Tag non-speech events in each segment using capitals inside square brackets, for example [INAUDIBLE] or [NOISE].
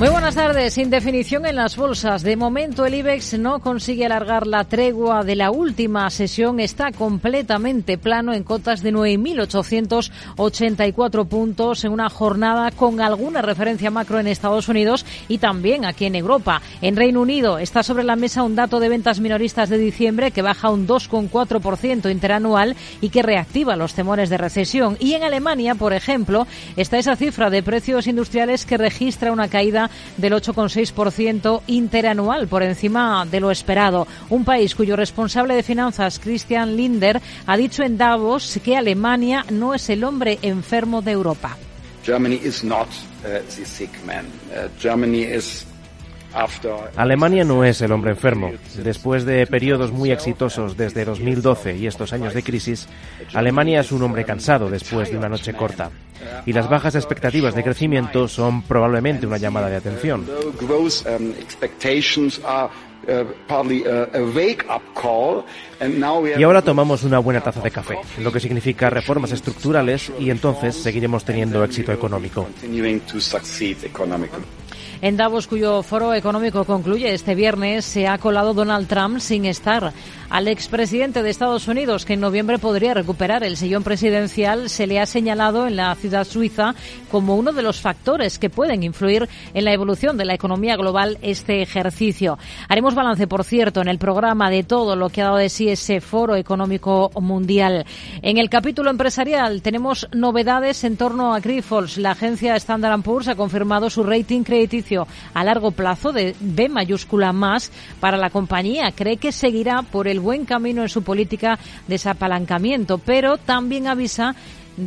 Muy buenas tardes. Sin definición en las bolsas. De momento el IBEX no consigue alargar la tregua de la última sesión. Está completamente plano en cotas de 9.884 puntos en una jornada con alguna referencia macro en Estados Unidos y también aquí en Europa. En Reino Unido está sobre la mesa un dato de ventas minoristas de diciembre que baja un 2,4% interanual y que reactiva los temores de recesión. Y en Alemania, por ejemplo, está esa cifra de precios industriales que registra una caída del 8,6% interanual, por encima de lo esperado. Un país cuyo responsable de finanzas, Christian Linder, ha dicho en Davos que Alemania no es el hombre enfermo de Europa. Germany is not uh, the sick man. Uh, Germany is Alemania no es el hombre enfermo. Después de periodos muy exitosos desde 2012 y estos años de crisis, Alemania es un hombre cansado después de una noche corta. Y las bajas expectativas de crecimiento son probablemente una llamada de atención. Y ahora tomamos una buena taza de café, lo que significa reformas estructurales y entonces seguiremos teniendo éxito económico. En Davos, cuyo foro económico concluye este viernes, se ha colado Donald Trump sin estar. Al expresidente de Estados Unidos, que en noviembre podría recuperar el sillón presidencial, se le ha señalado en la ciudad suiza como uno de los factores que pueden influir en la evolución de la economía global este ejercicio. Haremos balance, por cierto, en el programa de todo lo que ha dado de sí ese foro económico mundial. En el capítulo empresarial tenemos novedades en torno a Grifols. La agencia Standard Poor's ha confirmado su rating crediticio a largo plazo de B mayúscula más para la compañía. Cree que seguirá por el buen camino en su política de desapalancamiento, pero también avisa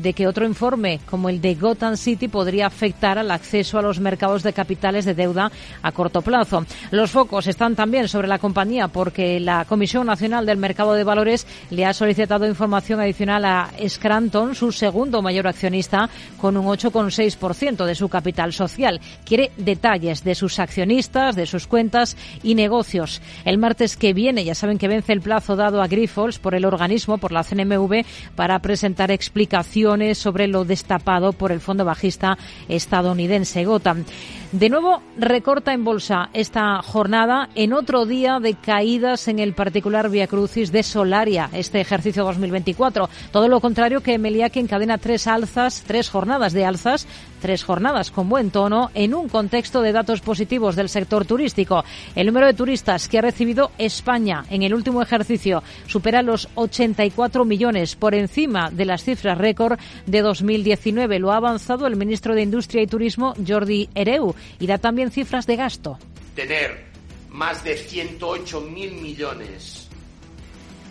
de que otro informe como el de Gotham City podría afectar al acceso a los mercados de capitales de deuda a corto plazo. Los focos están también sobre la compañía porque la Comisión Nacional del Mercado de Valores le ha solicitado información adicional a Scranton, su segundo mayor accionista, con un 8,6% de su capital social. Quiere detalles de sus accionistas, de sus cuentas y negocios. El martes que viene, ya saben que vence el plazo dado a Grifols por el organismo, por la CNMV, para presentar explicaciones sobre lo destapado por el fondo bajista estadounidense Gotham. De nuevo, recorta en bolsa esta jornada en otro día de caídas en el particular Via Crucis de Solaria, este ejercicio 2024. Todo lo contrario que Meliá, que encadena tres alzas, tres jornadas de alzas, tres jornadas con buen tono en un contexto de datos positivos del sector turístico. El número de turistas que ha recibido España en el último ejercicio supera los 84 millones por encima de las cifras récord de 2019. Lo ha avanzado el ministro de Industria y Turismo, Jordi Ereu y da también cifras de gasto. Tener más de 108 mil millones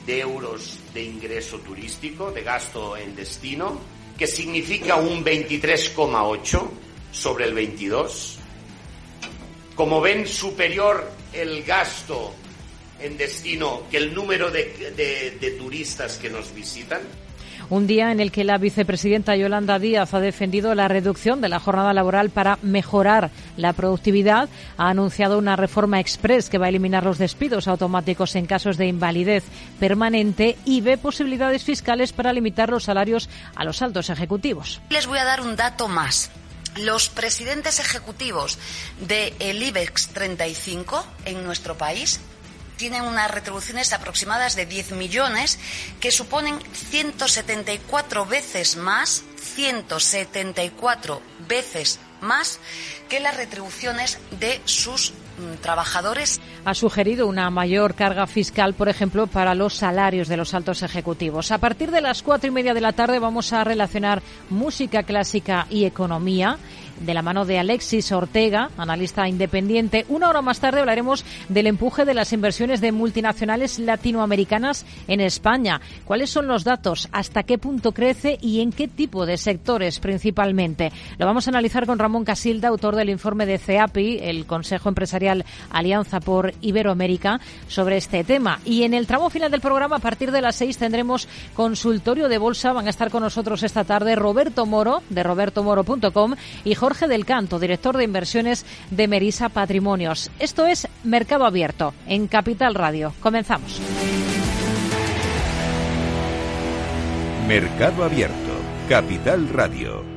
de euros de ingreso turístico, de gasto en destino, que significa un 23,8 sobre el 22. Como ven, superior el gasto en destino que el número de, de turistas que nos visitan. Un día en el que la vicepresidenta Yolanda Díaz ha defendido la reducción de la jornada laboral para mejorar la productividad. Ha anunciado una reforma express que va a eliminar los despidos automáticos en casos de invalidez permanente y ve posibilidades fiscales para limitar los salarios a los altos ejecutivos. Les voy a dar un dato más los presidentes ejecutivos del IBEX 35 en nuestro país tienen unas retribuciones aproximadas de 10 millones que suponen 174 veces más, 174 veces más que las retribuciones de sus mm, trabajadores. Ha sugerido una mayor carga fiscal, por ejemplo, para los salarios de los altos ejecutivos. A partir de las cuatro y media de la tarde vamos a relacionar música clásica y economía de la mano de Alexis Ortega, analista independiente. Una hora más tarde hablaremos del empuje de las inversiones de multinacionales latinoamericanas en España. ¿Cuáles son los datos? ¿Hasta qué punto crece y en qué tipo de sectores principalmente? Lo vamos a analizar con Ramón Casilda, autor del informe de CEAPI, el Consejo Empresarial Alianza por Iberoamérica sobre este tema. Y en el tramo final del programa, a partir de las seis, tendremos consultorio de bolsa. Van a estar con nosotros esta tarde Roberto Moro, de robertomoro.com, y Jorge del Canto, director de inversiones de Merisa Patrimonios. Esto es Mercado Abierto en Capital Radio. Comenzamos. Mercado Abierto, Capital Radio.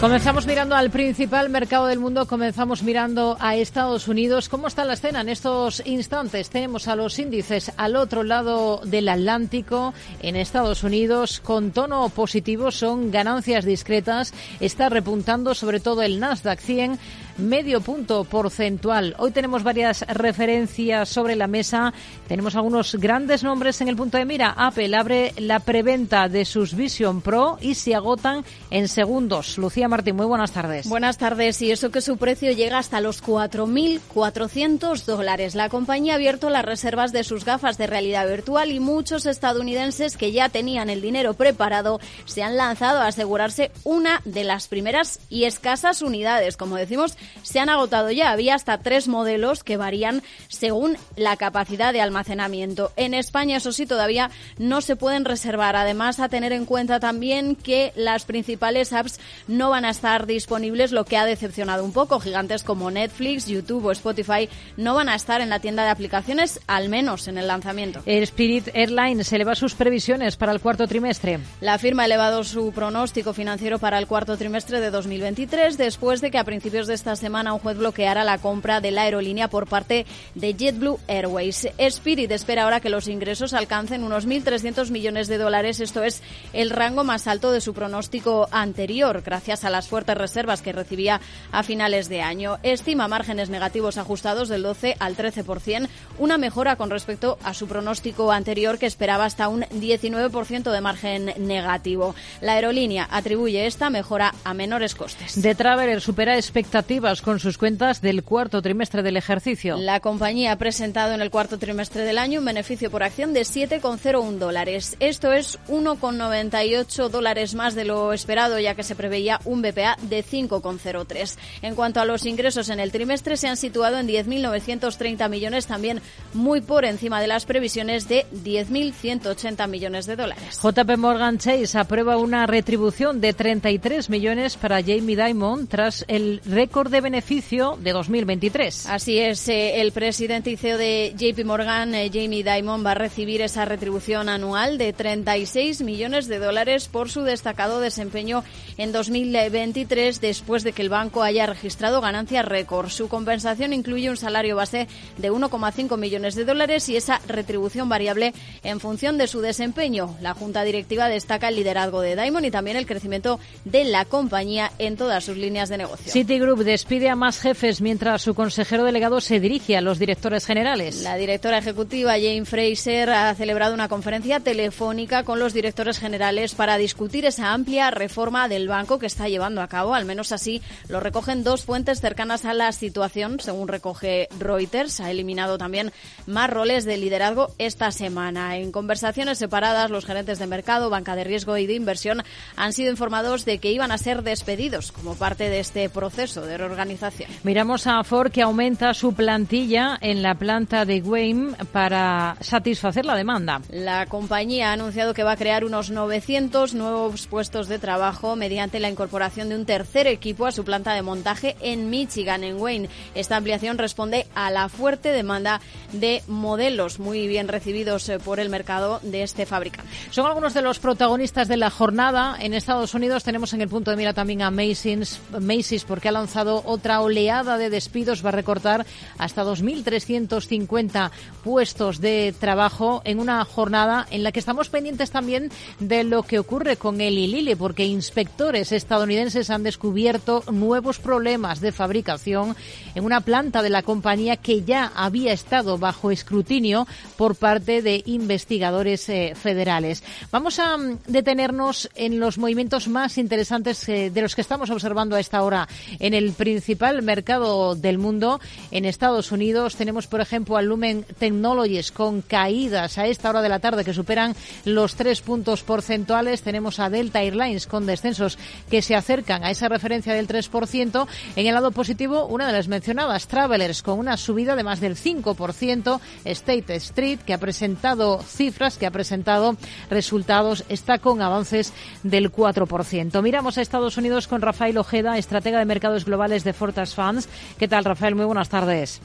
Comenzamos mirando al principal mercado del mundo, comenzamos mirando a Estados Unidos. ¿Cómo está la escena en estos instantes? Tenemos a los índices al otro lado del Atlántico, en Estados Unidos, con tono positivo, son ganancias discretas. Está repuntando sobre todo el Nasdaq 100 medio punto porcentual. Hoy tenemos varias referencias sobre la mesa. Tenemos algunos grandes nombres en el punto de mira. Apple abre la preventa de sus Vision Pro y se agotan en segundos. Lucía Martín, muy buenas tardes. Buenas tardes. Y eso que su precio llega hasta los 4.400 dólares. La compañía ha abierto las reservas de sus gafas de realidad virtual y muchos estadounidenses que ya tenían el dinero preparado se han lanzado a asegurarse una de las primeras y escasas unidades. Como decimos, se han agotado ya. Había hasta tres modelos que varían según la capacidad de almacenamiento. En España, eso sí, todavía no se pueden reservar. Además, a tener en cuenta también que las principales apps no van a estar disponibles, lo que ha decepcionado un poco. Gigantes como Netflix, YouTube o Spotify no van a estar en la tienda de aplicaciones, al menos en el lanzamiento. El Spirit Airlines eleva sus previsiones para el cuarto trimestre. La firma ha elevado su pronóstico financiero para el cuarto trimestre de 2023 después de que a principios de esta semana un juez bloqueara la compra de la aerolínea por parte de JetBlue Airways. Spirit espera ahora que los ingresos alcancen unos 1.300 millones de dólares. Esto es el rango más alto de su pronóstico anterior, gracias a las fuertes reservas que recibía a finales de año. Estima márgenes negativos ajustados del 12 al 13%, una mejora con respecto a su pronóstico anterior que esperaba hasta un 19% de margen negativo. La aerolínea atribuye esta mejora a menores costes. De Traveler supera expectativas con sus cuentas del cuarto trimestre del ejercicio. La compañía ha presentado en el cuarto trimestre del año un beneficio por acción de 7,01 dólares. Esto es 1,98 dólares más de lo esperado, ya que se preveía un BPA de 5,03. En cuanto a los ingresos en el trimestre, se han situado en 10.930 millones, también muy por encima de las previsiones de 10.180 millones de dólares. JP Morgan Chase aprueba una retribución de 33 millones para Jamie Dimon tras el récord de de beneficio de 2023. Así es, eh, el presidente y CEO de JP Morgan, eh, Jamie Dimon, va a recibir esa retribución anual de 36 millones de dólares por su destacado desempeño en 2023 después de que el banco haya registrado ganancias récord. Su compensación incluye un salario base de 1,5 millones de dólares y esa retribución variable en función de su desempeño. La Junta Directiva destaca el liderazgo de Diamond y también el crecimiento de la compañía en todas sus líneas de negocio. Citigroup despide a más jefes mientras su consejero delegado se dirige a los directores generales. La directora ejecutiva Jane Fraser ha celebrado una conferencia telefónica con los directores generales para discutir esa amplia reforma del banco que está llevando a cabo. Al menos así lo recogen dos fuentes cercanas a la situación, según recoge Reuters. Ha eliminado también más roles de liderazgo esta semana. En conversaciones separadas, los gerentes de mercado, banca de riesgo y de inversión han sido informados de que iban a ser despedidos como parte de este proceso de organización. Miramos a Ford que aumenta su plantilla en la planta de Wayne para satisfacer la demanda. La compañía ha anunciado que va a crear unos 900 nuevos puestos de trabajo mediante la incorporación de un tercer equipo a su planta de montaje en Michigan, en Wayne. Esta ampliación responde a la fuerte demanda de modelos muy bien recibidos eh, por el mercado de este fabricante. Son algunos de los protagonistas de la jornada. En Estados Unidos tenemos en el punto de mira también a Macy's, Macy's porque ha lanzado otra oleada de despidos, va a recortar hasta 2.350 puestos de trabajo en una jornada en la que estamos pendientes también de lo que ocurre con el ILILE, porque inspectores estadounidenses han descubierto nuevos problemas de fabricación en una planta de la compañía que ya había estado bajo escrutinio por parte de investigadores eh, federales. Vamos a mm, detenernos en los movimientos más interesantes eh, de los que estamos observando a esta hora en el principal mercado del mundo. En Estados Unidos tenemos, por ejemplo, al Lumen Technologies con caídas a esta hora de la tarde que superan los tres puntos porcentuales. Tenemos a Delta Airlines con descensos que se acercan a esa referencia del 3%. En el lado positivo, una de las mencionadas, Travelers, con una subida de más del 5%. State Street, que ha presentado cifras, que ha presentado resultados, está con avances del 4%. Miramos a Estados Unidos con Rafael Ojeda, estratega de mercados globales de Fortas Funds. ¿Qué tal, Rafael? Muy buenas tardes.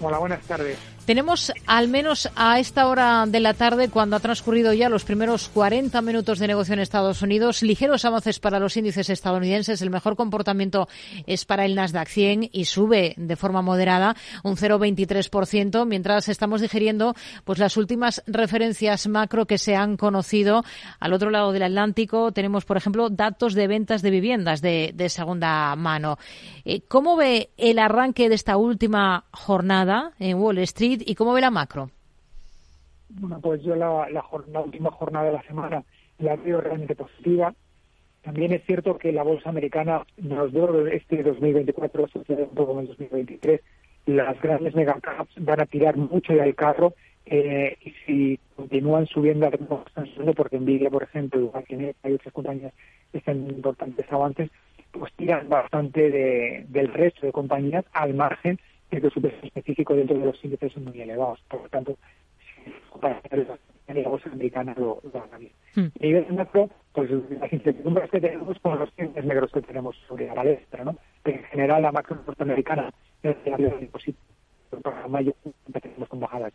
Hola, buenas tardes. Tenemos al menos a esta hora de la tarde, cuando ha transcurrido ya los primeros 40 minutos de negocio en Estados Unidos, ligeros avances para los índices estadounidenses. El mejor comportamiento es para el Nasdaq 100 y sube de forma moderada un 0,23%, mientras estamos digiriendo pues las últimas referencias macro que se han conocido. Al otro lado del Atlántico tenemos, por ejemplo, datos de ventas de viviendas de, segunda mano. Eh, ¿Cómo ve el arranque de esta última jornada en Wall Street? y cómo ve la macro? Bueno, pues yo la, la, última jornada de la semana la veo realmente positiva. También es cierto que la bolsa americana nos veo este 2024 sucede un poco en el 2023. Las grandes megacaps van a tirar mucho del carro eh, y si continúan subiendo están subiendo, porque Nvidia, por ejemplo, igual que hay otras compañías que están importantes avances, pues tiran bastante de, del resto de compañías al margen que su peso específico dentro de los índices son muy elevados. Por lo tanto, para la bolsa americana lo, lo haga bien. Hmm. A nivel macro, pues las incertidumbres que tenemos con los índices negros que tenemos sobre la palestra, ¿no? Pero en general la macro norteamericana es de positivo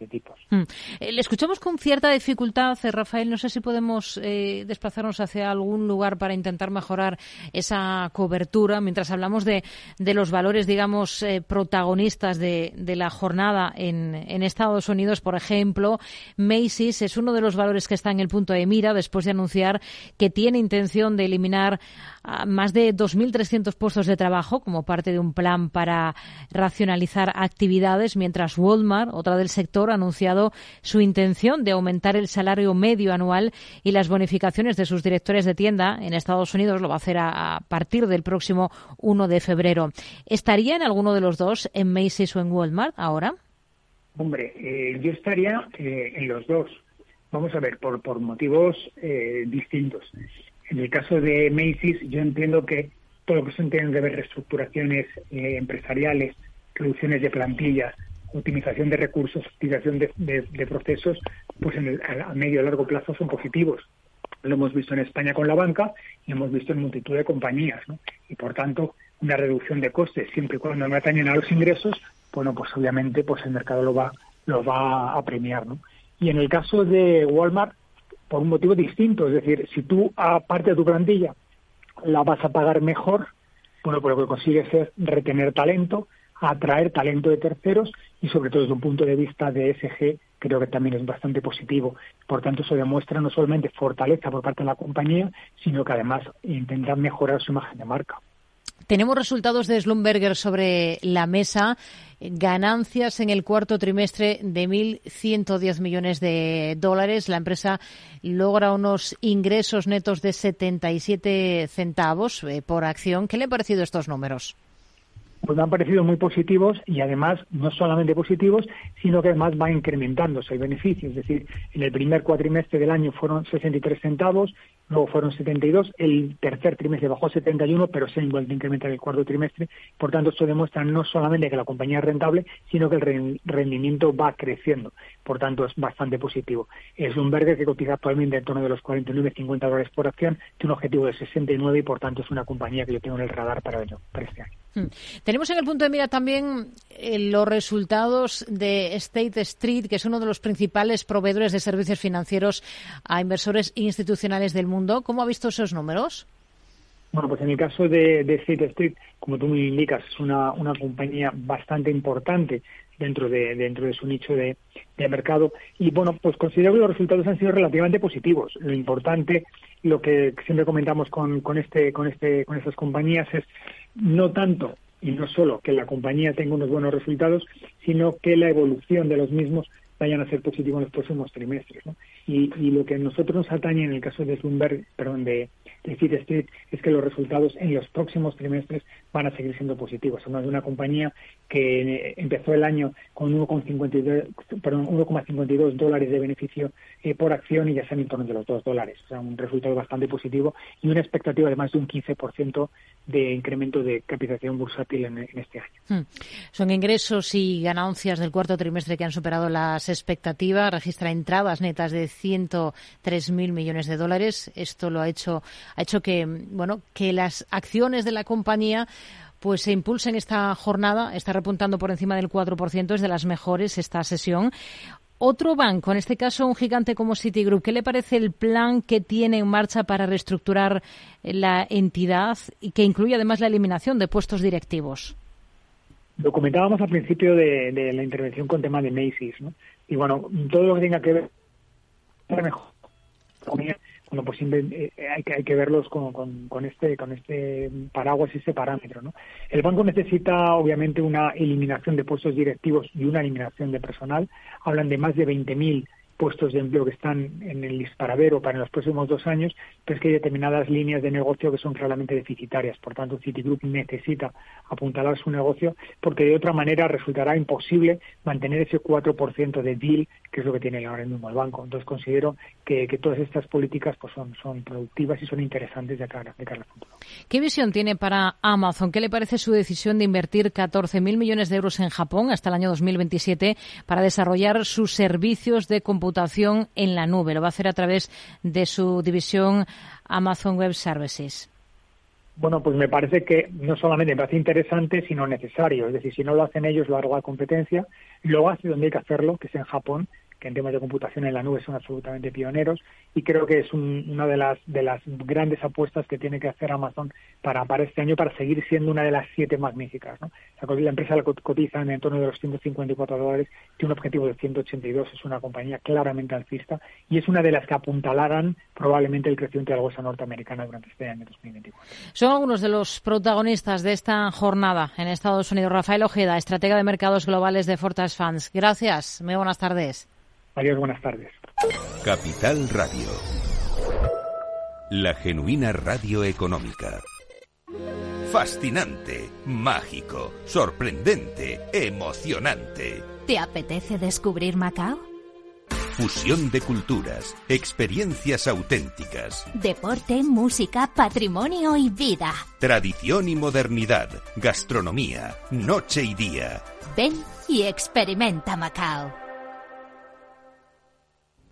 tipos. Mm. Eh, le escuchamos con cierta dificultad, eh, Rafael. No sé si podemos eh, desplazarnos hacia algún lugar para intentar mejorar esa cobertura mientras hablamos de, de los valores, digamos, protagonistas de, de, la jornada en, en, Estados Unidos. Por ejemplo, Macy's es uno de los valores que está en el punto de mira después de anunciar que tiene intención de eliminar más de 2.300 puestos de trabajo como parte de un plan para racionalizar actividades, mientras Walmart, otra del sector, ha anunciado su intención de aumentar el salario medio anual y las bonificaciones de sus directores de tienda en Estados Unidos. Lo va a hacer a, partir del próximo 1 de febrero. ¿Estaría en alguno de los dos, en Macy's o en Walmart, ahora? Hombre, eh, yo estaría eh, en los dos. Vamos a ver, por, por motivos eh, distintos. En el caso de Macy's, yo entiendo que todo lo que se entiende de ver reestructuraciones eh, empresariales, reducciones de plantillas, optimización de recursos, optimización de, procesos, pues en el, a medio y largo plazo son positivos. Lo hemos visto en España con la banca y hemos visto en multitud de compañías. ¿no? Y por tanto, una reducción de costes, siempre y cuando no atañen a los ingresos, bueno, pues obviamente pues el mercado lo va, lo va a premiar. ¿no? Y en el caso de Walmart, por un motivo distinto. Es decir, si tú, aparte de tu plantilla, la vas a pagar mejor, bueno, pues lo que consigues es retener talento, atraer talento de terceros y sobre todo desde un punto de vista de ESG creo que también es bastante positivo. Por tanto, eso demuestra no solamente fortaleza por parte de la compañía, sino que además intentan mejorar su imagen de marca. Tenemos resultados de Slumberger sobre la mesa. Ganancias en el cuarto trimestre de 1.110 millones de dólares. La empresa logra unos ingresos netos de 77 centavos eh, por acción. ¿Qué le han parecido estos números? Pues me han parecido muy positivos y además no solamente positivos, sino que además va incrementándose el beneficio. Es decir, en el primer cuatrimestre del año fueron 63 centavos, luego fueron 72, el tercer trimestre bajó 71, pero se ha vuelto a incrementar el cuarto trimestre. Por tanto, esto demuestra no solamente que la compañía es rentable, sino que el rendimiento va creciendo. Por tanto, es bastante positivo. Es un verde que cotiza actualmente en torno de los 49-50 dólares por acción, tiene un objetivo de 69 y por tanto es una compañía que yo tengo en el radar para, ello, para este año. Hmm. Tenemos en el punto de mira también eh, los resultados de State Street, que es uno de los principales proveedores de servicios financieros a inversores institucionales del mundo. ¿Cómo ha visto esos números? Bueno, pues en el caso de, de State Street, como tú me indicas, es una, una compañía bastante importante dentro de dentro de su nicho de, de, mercado. Y bueno pues considero que los resultados han sido relativamente positivos. Lo importante lo que siempre comentamos con, con este con este con estas compañías es no tanto y no solo que la compañía tenga unos buenos resultados sino que la evolución de los mismos vayan a ser positivos en los próximos trimestres ¿no? y, y lo que a nosotros nos atañe en el caso de Bloomberg perdón de de Street es que los resultados en los próximos trimestres van a seguir siendo positivos. Somos de una compañía que empezó el año con 1,52 dólares de beneficio eh, por acción y ya están en torno de los 2 dólares. O sea, un resultado bastante positivo y una expectativa de más de un 15% de incremento de capitalización bursátil en, este año. Hmm. Son ingresos y ganancias del cuarto trimestre que han superado las expectativas. Registra entradas netas de 103.000 millones de dólares. Esto lo ha hecho ha hecho que, bueno, que las acciones de la compañía pues se impulsen esta jornada, está repuntando por encima del 4%, es de las mejores esta sesión. Otro banco, en este caso un gigante como Citigroup, ¿qué le parece el plan que tiene en marcha para reestructurar la entidad y que incluye además la eliminación de puestos directivos? Lo comentábamos al principio de, la intervención con tema de Macy's, ¿no? Y bueno, todo lo que tenga que ver mejor bueno, pues siempre eh, hay, que, hay que verlos con, con, este, con este paraguas y este parámetro. ¿no? El banco necesita, obviamente, una eliminación de puestos directivos y una eliminación de personal. Hablan de más de 20.000 puestos de empleo que están en el disparadero para los próximos dos años, pero es que hay determinadas líneas de negocio que son claramente deficitarias. Por tanto, Citigroup necesita apuntalar su negocio porque de otra manera resultará imposible mantener ese 4% de deal, que es lo que tiene ahora mismo el banco. Entonces, considero que, todas estas políticas pues son, son productivas y son interesantes de cara, de cara al futuro. ¿Qué visión tiene para Amazon? ¿Qué le parece su decisión de invertir 14.000 millones de euros en Japón hasta el año 2027 para desarrollar sus servicios de computación en la nube. Lo va a hacer a través de su división Amazon Web Services. Bueno, pues me parece que no solamente me parece interesante, sino necesario. Es decir, si no lo hacen ellos, lo hago la competencia. Lo hace donde hay que hacerlo, que es en Japón, en temas de computación en la nube son absolutamente pioneros y creo que es una de las de las grandes apuestas que tiene que hacer Amazon para, para este año para seguir siendo una de las siete magníficas. ¿no? La, empresa la cotiza en torno de los 154 dólares, tiene un objetivo de 182, es una compañía claramente alcista y es una de las que apuntalarán probablemente el crecimiento de la bolsa norteamericana durante este año 2024. Son algunos de los protagonistas de esta jornada en Estados Unidos. Rafael Ojeda, estratega de mercados globales de Fortas Funds. Gracias. Muy buenas tardes. Adiós, buenas tardes. Capital Radio. La genuina radio económica. Fascinante, mágico, sorprendente, emocionante. ¿Te apetece descubrir Macao? Fusión de culturas, experiencias auténticas. Deporte, música, patrimonio y vida. Tradición y modernidad, gastronomía, noche y día. Ven y experimenta Macao.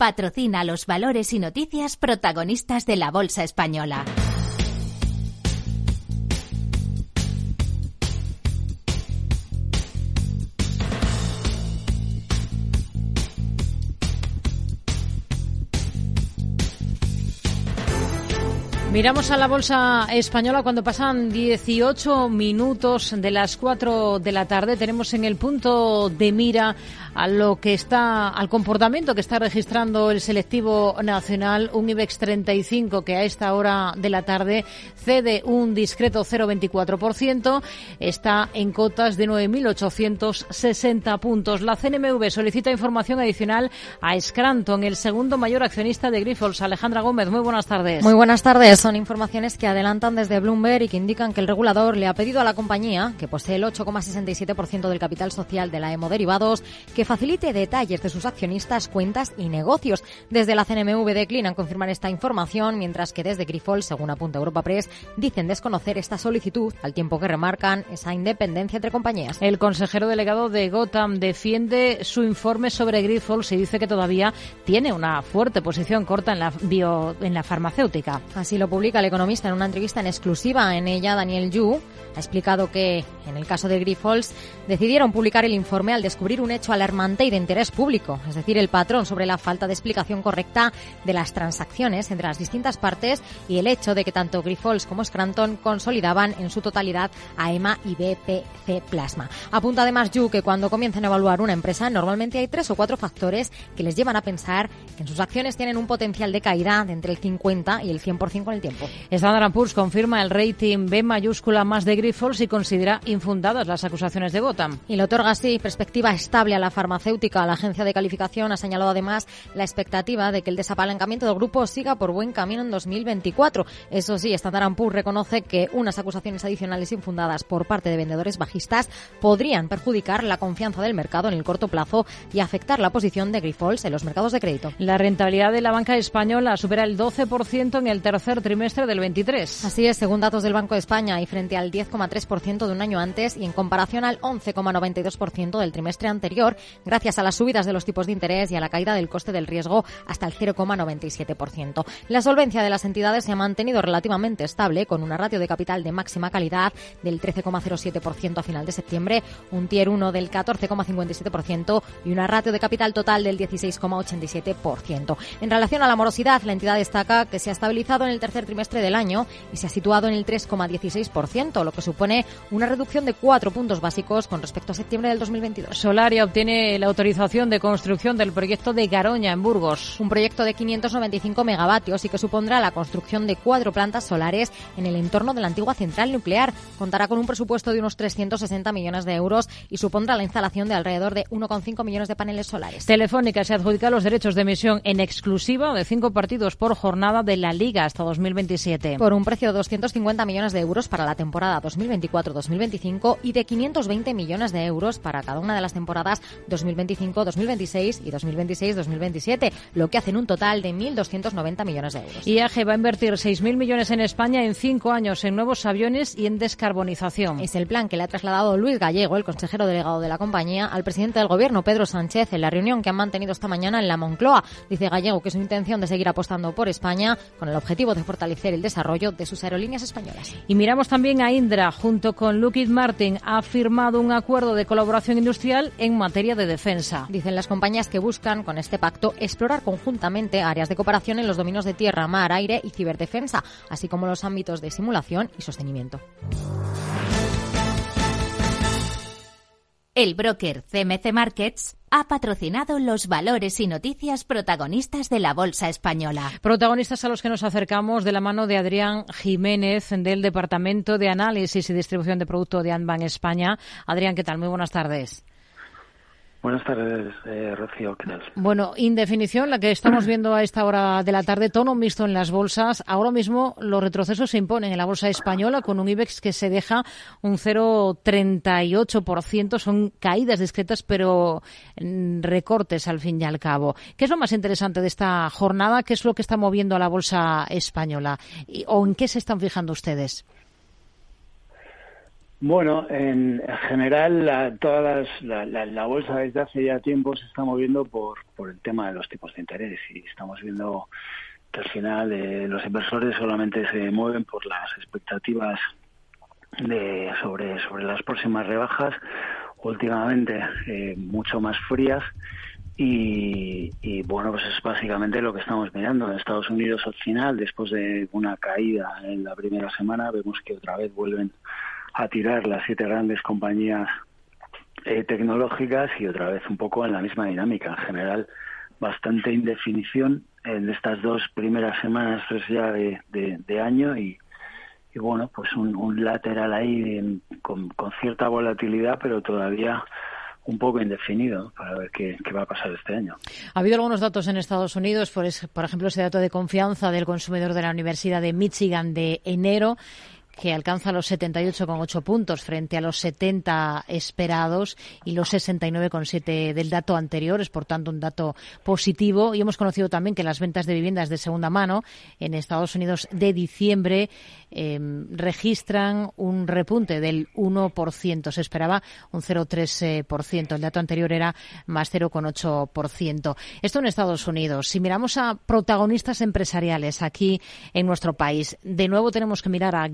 patrocina los valores y noticias protagonistas de la Bolsa Española. Miramos a la bolsa española cuando pasan 18 minutos de las 4 de la tarde. Tenemos en el punto de mira a lo que está, al comportamiento que está registrando el selectivo nacional, un IBEX 35 que a esta hora de la tarde cede un discreto 0,24%, está en cotas de 9.860 puntos. La CNMV solicita información adicional a Scranton, el segundo mayor accionista de Grifols. Alejandra Gómez, muy buenas tardes. Muy buenas tardes. Son informaciones que adelantan desde Bloomberg y que indican que el regulador le ha pedido a la compañía, que posee el 8,67% del capital social de la Hemoderivados, que facilite detalles de sus accionistas, cuentas y negocios. Desde la CNMV declinan confirmar esta información, mientras que desde Grifol, según apunta Europa Press, dicen desconocer esta solicitud, al tiempo que remarcan esa independencia entre compañías. El consejero delegado de Gotham defiende su informe sobre Grifols y dice que todavía tiene una fuerte posición corta en la bio, en la farmacéutica. Así lo publica el economista en una entrevista en exclusiva. En ella, Daniel Yu ha explicado que, en el caso de Grifols, decidieron publicar el informe al descubrir un hecho alarmante y de interés público, es decir, el patrón sobre la falta de explicación correcta de las transacciones entre las distintas partes y el hecho de que tanto Grifols como Scranton consolidaban en su totalidad a EMA y BPC Plasma. Apunta además Yu que cuando comienzan a evaluar una empresa, normalmente hay tres o cuatro factores que les llevan a pensar que en sus acciones tienen un potencial de caída de entre el 50 y el 100% con el tiempo. Standard Poor's confirma el rating B mayúscula más de Grifols y considera infundadas las acusaciones de Gotham. Y le otorga así perspectiva estable a la farmacéutica. La agencia de calificación ha señalado además la expectativa de que el desapalancamiento del grupo siga por buen camino en 2024. Eso sí, Standard Poor's reconoce que unas acusaciones adicionales infundadas por parte de vendedores bajistas podrían perjudicar la confianza del mercado en el corto plazo y afectar la posición de Grifols en los mercados de crédito. La rentabilidad de la banca española supera el 12% en el tercer trimestre del 23. Así es, según datos del Banco de España, y frente al 10,3% de un año antes y en comparación al 11,92% del trimestre anterior, gracias a las subidas de los tipos de interés y a la caída del coste del riesgo hasta el 0,97%. La solvencia de las entidades se ha mantenido relativamente estable, con una ratio de capital de máxima calidad del 13,07% a final de septiembre, un tier 1 del 14,57% y una ratio de capital total del 16,87%. En relación a la morosidad, la entidad destaca que se ha estabilizado en el tercer trimestre del año y se ha situado en el 3,16%, lo que supone una reducción de cuatro puntos básicos con respecto a septiembre del 2022. Solaria obtiene la autorización de construcción del proyecto de Garoña en Burgos. Un proyecto de 595 megavatios y que supondrá la construcción de cuatro plantas solares en el entorno de la antigua central nuclear. Contará con un presupuesto de unos 360 millones de euros y supondrá la instalación de alrededor de 1,5 millones de paneles solares. Telefónica se adjudica los derechos de emisión en exclusiva de cinco partidos por jornada de la Liga hasta 2027. Por un precio de 250 millones de euros para la temporada 2024-2025 y de 520 millones de euros para cada una de las temporadas 2025-2026 y 2026-2027, lo que hacen un total de 1.290 millones de euros. IAG va a invertir 6.000 millones en España en cinco años en nuevos aviones y en descarbonización. Es el plan que le ha trasladado Luis Gallego, el consejero delegado de la compañía, al presidente del gobierno, Pedro Sánchez, en la reunión que han mantenido esta mañana en la Moncloa. Dice Gallego que es su intención de seguir apostando por España con el objetivo de fortalecer el desarrollo de sus aerolíneas españolas. Y miramos también a Indra, junto con Lockheed Martin, ha firmado un acuerdo de colaboración industrial en materia de defensa. Dicen las compañías que buscan con este pacto explorar conjuntamente áreas de cooperación en los dominios de tierra, mar, aire y ciberdefensa, así como los ámbitos de simulación y sostenimiento. El broker CMC Markets ha patrocinado los valores y noticias protagonistas de la Bolsa Española. Protagonistas a los que nos acercamos de la mano de Adrián Jiménez del Departamento de Análisis y Distribución de Producto de Anban España. Adrián, ¿qué tal? Muy buenas tardes. Buenas tardes, eh, Rocío. ¿Qué tal? Bueno, indefinición, la que estamos viendo a esta hora de la tarde, tono mixto en las bolsas. Ahora mismo los retrocesos se imponen en la bolsa española con un IBEX que se deja un 0,38%. Son caídas discretas, pero mm, recortes al fin y al cabo. ¿Qué es lo más interesante de esta jornada? ¿Qué es lo que está moviendo a la bolsa española? ¿O en qué se están fijando ustedes? Bueno, en general la, todas la, la, bolsa desde hace ya tiempo se está moviendo por, por el tema de los tipos de interés. Y estamos viendo que al final eh, los inversores solamente se mueven por las expectativas de sobre sobre las próximas rebajas. Últimamente eh, mucho más frías. Y, y, bueno pues es básicamente lo que estamos mirando. En Estados Unidos al final después de una caída en la primera semana vemos que otra vez vuelven a tirar las siete grandes compañías eh, tecnológicas y otra vez un poco en la misma dinámica. En general, bastante indefinición en estas dos primeras semanas tres ya de, año y, y, bueno, pues un, lateral ahí con, con, cierta volatilidad, pero todavía un poco indefinido para ver qué, va a pasar este año. Ha habido algunos datos en Estados Unidos, por, por ejemplo, ese dato de confianza del consumidor de la Universidad de Michigan de enero que alcanza los 78,8 puntos frente a los 70 esperados y los 69,7 del dato anterior. Es, por tanto, un dato positivo. Y hemos conocido también que las ventas de viviendas de segunda mano en Estados Unidos de diciembre em, registran un repunte del 1%. Se esperaba un 0,3%. El dato anterior era más 0,8%. Esto en Estados Unidos. Si miramos a protagonistas empresariales aquí en nuestro país, de nuevo tenemos que mirar a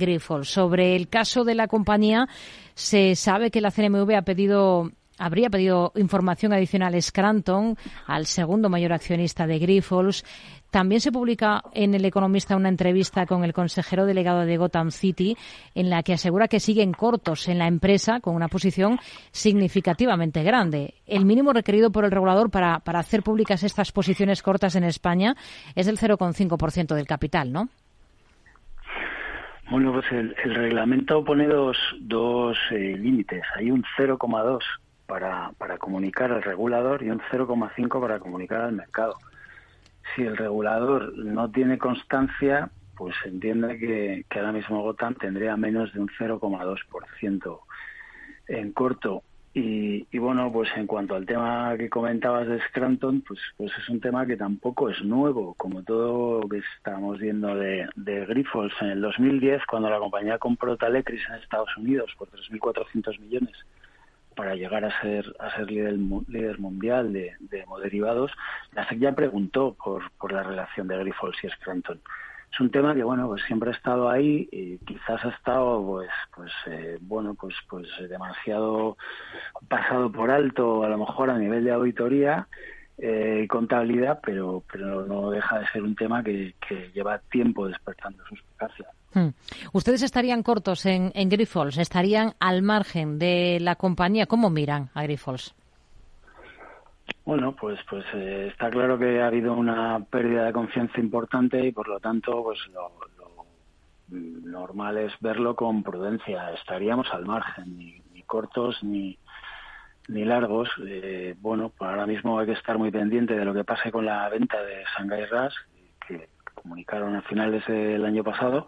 Sobre el caso de la compañía, se sabe que la CNMV ha pedido habría pedido información adicional a Scranton, al segundo mayor accionista de Grifols. También se publica en El Economista una entrevista con el consejero delegado de Gotham City, en la que asegura que siguen cortos en la empresa con una posición significativamente grande. El mínimo requerido por el regulador para, para hacer públicas estas posiciones cortas en España es del 0,5% del capital, ¿no? Bueno, pues el, reglamento pone dos, dos eh, límites. Hay un 0,2 para, para comunicar al regulador y un 0,5 para comunicar al mercado. Si el regulador no tiene constancia, pues entiende que, que ahora mismo Gotham tendría menos de un 0,2% en corto y, bueno, pues en cuanto al tema que comentabas de Scranton, pues, pues es un tema que tampoco es nuevo, como todo lo que estamos viendo de, de Grifols. En el 2010, cuando la compañía compró Talecris en Estados Unidos por 3.400 millones para llegar a ser a ser líder, mundial de, de la SEC ya preguntó por, por la relación de Grifols y Scranton es un tema que bueno pues siempre ha estado ahí y quizás ha estado pues pues eh, bueno pues pues demasiado pasado por alto a lo mejor a nivel de auditoría eh, y contabilidad pero pero no deja de ser un tema que, que lleva tiempo despertando sus eficacia hmm. Ustedes estarían cortos en, en Grifols, estarían al margen de la compañía. ¿Cómo miran a Grifols? Bueno, pues pues eh, está claro que ha habido una pérdida de confianza importante y por lo tanto pues lo, normal es verlo con prudencia. Estaríamos al margen, ni, cortos ni, ni largos. Eh, bueno, pues ahora mismo hay que estar muy pendiente de lo que pase con la venta de Shanghai RAS, que comunicaron a finales del año pasado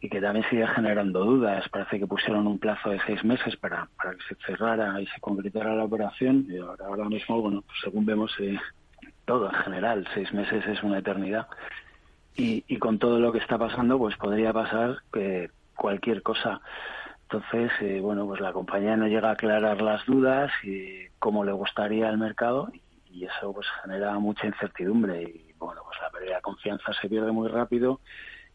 y que también sigue generando dudas. Parece que pusieron un plazo de seis meses para, para que se cerrara y se concretara la operación y ahora, ahora mismo, bueno, pues según vemos, eh, todo en general, seis meses es una eternidad. Y, y con todo lo que está pasando, pues podría pasar que cualquier cosa. Entonces, eh, bueno, pues la compañía no llega a aclarar las dudas y cómo le gustaría al mercado y eso pues genera mucha incertidumbre y bueno, pues la pérdida de confianza se pierde muy rápido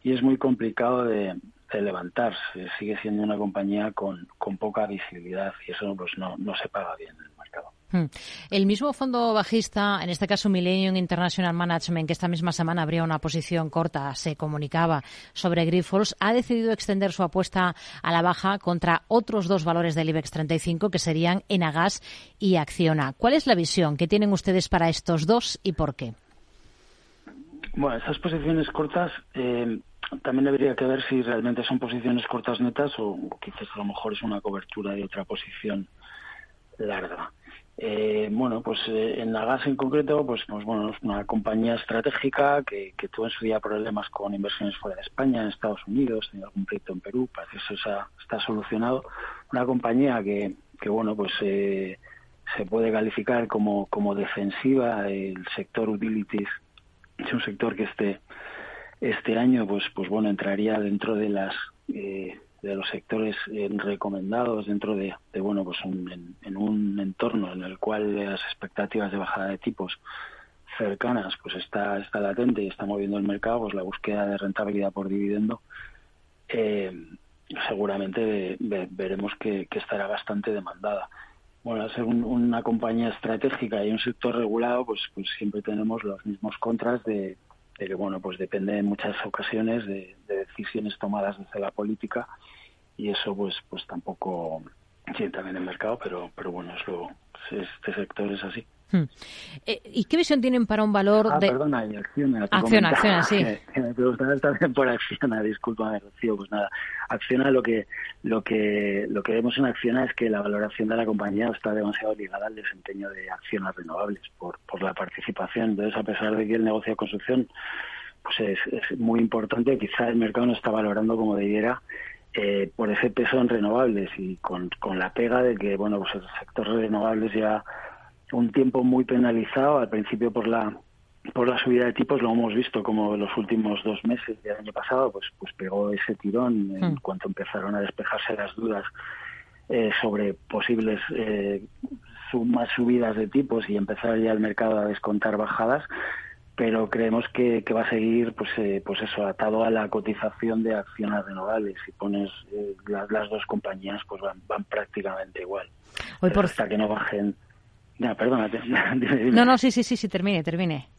y es muy complicado de, levantarse. Sigue siendo una compañía con, con poca visibilidad y eso pues no, no se paga bien en el mercado. Hmm. El mismo fondo bajista, en este caso Millennium International Management, que esta misma semana habría una posición corta, se comunicaba sobre Grifols, ha decidido extender su apuesta a la baja contra otros dos valores del IBEX 35, que serían Enagas y Acciona. ¿Cuál es la visión que tienen ustedes para estos dos y por qué? Bueno, esas posiciones cortas eh, también debería que ver si realmente son posiciones cortas netas o quizás a lo mejor es una cobertura de otra posición larga. Eh, bueno, pues eh, en la gas en concreto, pues, pues bueno, es una compañía estratégica que, que, tuvo en su día problemas con inversiones fuera de España, en Estados Unidos, tenía algún proyecto en Perú, parece que eso está solucionado. Una compañía que, que bueno, pues eh, se puede calificar como, como defensiva, el sector utilities es un sector que esté este año pues pues bueno entraría dentro de las eh, de los sectores eh, recomendados dentro de, bueno pues en, un entorno en el cual las expectativas de bajada de tipos cercanas pues está está latente y está moviendo el mercado pues la búsqueda de rentabilidad por dividendo eh, seguramente veremos que, estará bastante demandada. Bueno, al ser una compañía estratégica y un sector regulado, pues, pues siempre tenemos los mismos contras de, de bueno pues depende en muchas ocasiones de, decisiones tomadas desde la política y eso pues pues tampoco sí también el mercado pero pero bueno es lo este sector es así Hmm. Eh, ¿Y qué visión tienen para un valor ah, de...? perdona, y Acciona. Acciona, Acciona, sí. [LAUGHS] Que, me preguntaba también por Acciona, disculpa, Rocío, pues nada. Acciona lo que, lo que, lo que vemos en Acciona es que la valoración de la compañía está demasiado ligada al desempeño de acciones renovables por, por la participación. Entonces, a pesar de que el negocio de construcción pues es, es muy importante, quizá el mercado no está valorando como debiera eh, por ese peso en renovables y con, con la pega de que, bueno, pues el sector de renovables ya un tiempo muy penalizado al principio por la por la subida de tipos lo hemos visto como los últimos dos meses del año pasado pues pues pegó ese tirón en hmm. cuanto empezaron a despejarse las dudas eh, sobre posibles eh, más subidas de tipos y empezar ya el mercado a descontar bajadas pero creemos que, que va a seguir pues eh, pues eso atado a la cotización de acciones renovables si pones eh, las, las, dos compañías pues van, van prácticamente igual Hoy por... hasta que no bajen no, perdónate. [LAUGHS] No, no, sí, sí, sí, sí, termine, termine.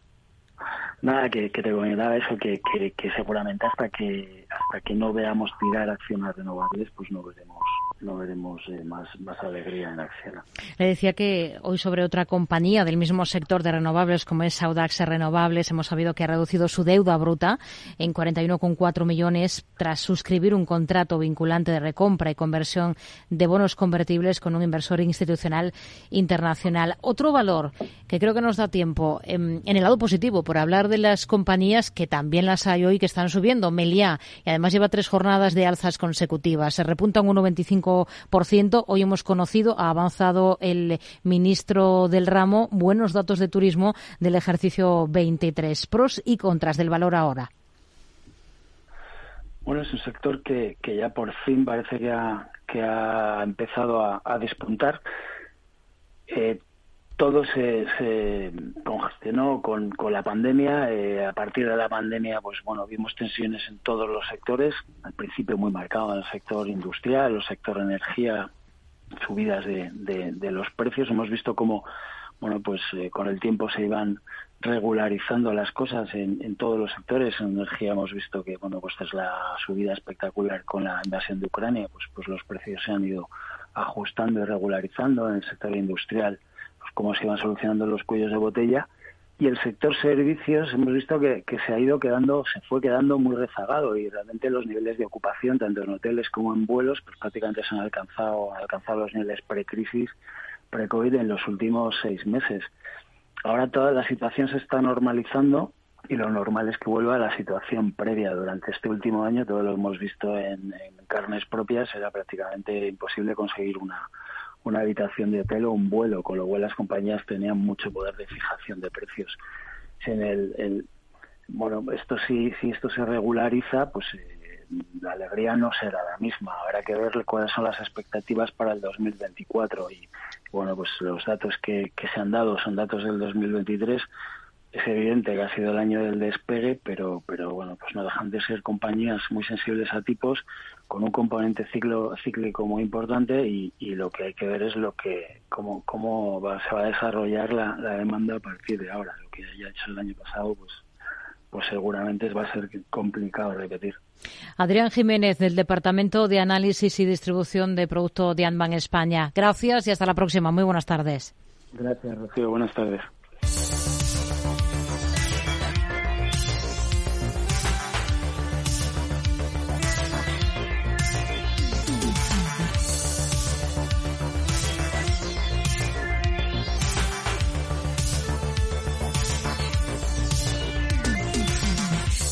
Nada, que, que te comentaba eso, que, que, que seguramente hasta que hasta que no veamos tirar acciones renovables, pues no veremos no veremos eh, más, alegría en acción. Le decía que hoy sobre otra compañía del mismo sector de renovables como es Audax Renovables hemos sabido que ha reducido su deuda bruta en 41,4 millones tras suscribir un contrato vinculante de recompra y conversión de bonos convertibles con un inversor institucional internacional. Otro valor que creo que nos da tiempo en, en el lado positivo por hablar de las compañías que también las hay hoy que están subiendo. Meliá, y además lleva tres jornadas de alzas consecutivas. Se repunta un 1,25 Hoy hemos conocido, ha avanzado el ministro del ramo, buenos datos de turismo del ejercicio 23. Pros y contras del valor ahora. Bueno, es un sector que, ya por fin parece que ha, empezado a, a despuntar. Eh, todo se, se congestionó con, con, la pandemia. Eh, a partir de la pandemia, pues bueno, vimos tensiones en todos los sectores. Al principio muy marcado en el sector industrial, el sector energía, subidas de, de, los precios. Hemos visto cómo, bueno, pues eh, con el tiempo se iban regularizando las cosas en, en, todos los sectores. En energía hemos visto que, bueno, pues tras la subida espectacular con la invasión de Ucrania, pues, pues los precios se han ido ajustando y regularizando. En el sector industrial cómo se iban solucionando los cuellos de botella y el sector servicios hemos visto que, que, se ha ido quedando, se fue quedando muy rezagado y realmente los niveles de ocupación, tanto en hoteles como en vuelos, pues prácticamente se han alcanzado, han alcanzado los niveles pre-crisis, pre-COVID en los últimos seis meses. Ahora toda la situación se está normalizando y lo normal es que vuelva a la situación previa. Durante este último año, todo lo hemos visto en, en carnes propias, era prácticamente imposible conseguir una, una habitación de hotel o un vuelo, con lo cual las compañías tenían mucho poder de fijación de precios. En el, bueno, esto sí, si esto se regulariza, pues eh, la alegría no será la misma. Habrá que ver cuáles son las expectativas para el 2024 y bueno, pues los datos que, que se han dado son datos del 2023 es evidente que ha sido el año del despegue, pero, pero bueno, pues no dejan de ser compañías muy sensibles a tipos, con un componente ciclo, cíclico muy importante y, y lo que hay que ver es lo que cómo, cómo va, se va a desarrollar la, la, demanda a partir de ahora. Lo que haya hecho el año pasado, pues, pues seguramente va a ser complicado repetir. Adrián Jiménez, del Departamento de Análisis y Distribución de Producto de Anban España. Gracias y hasta la próxima. Muy buenas tardes. Gracias, Rocío. Buenas tardes.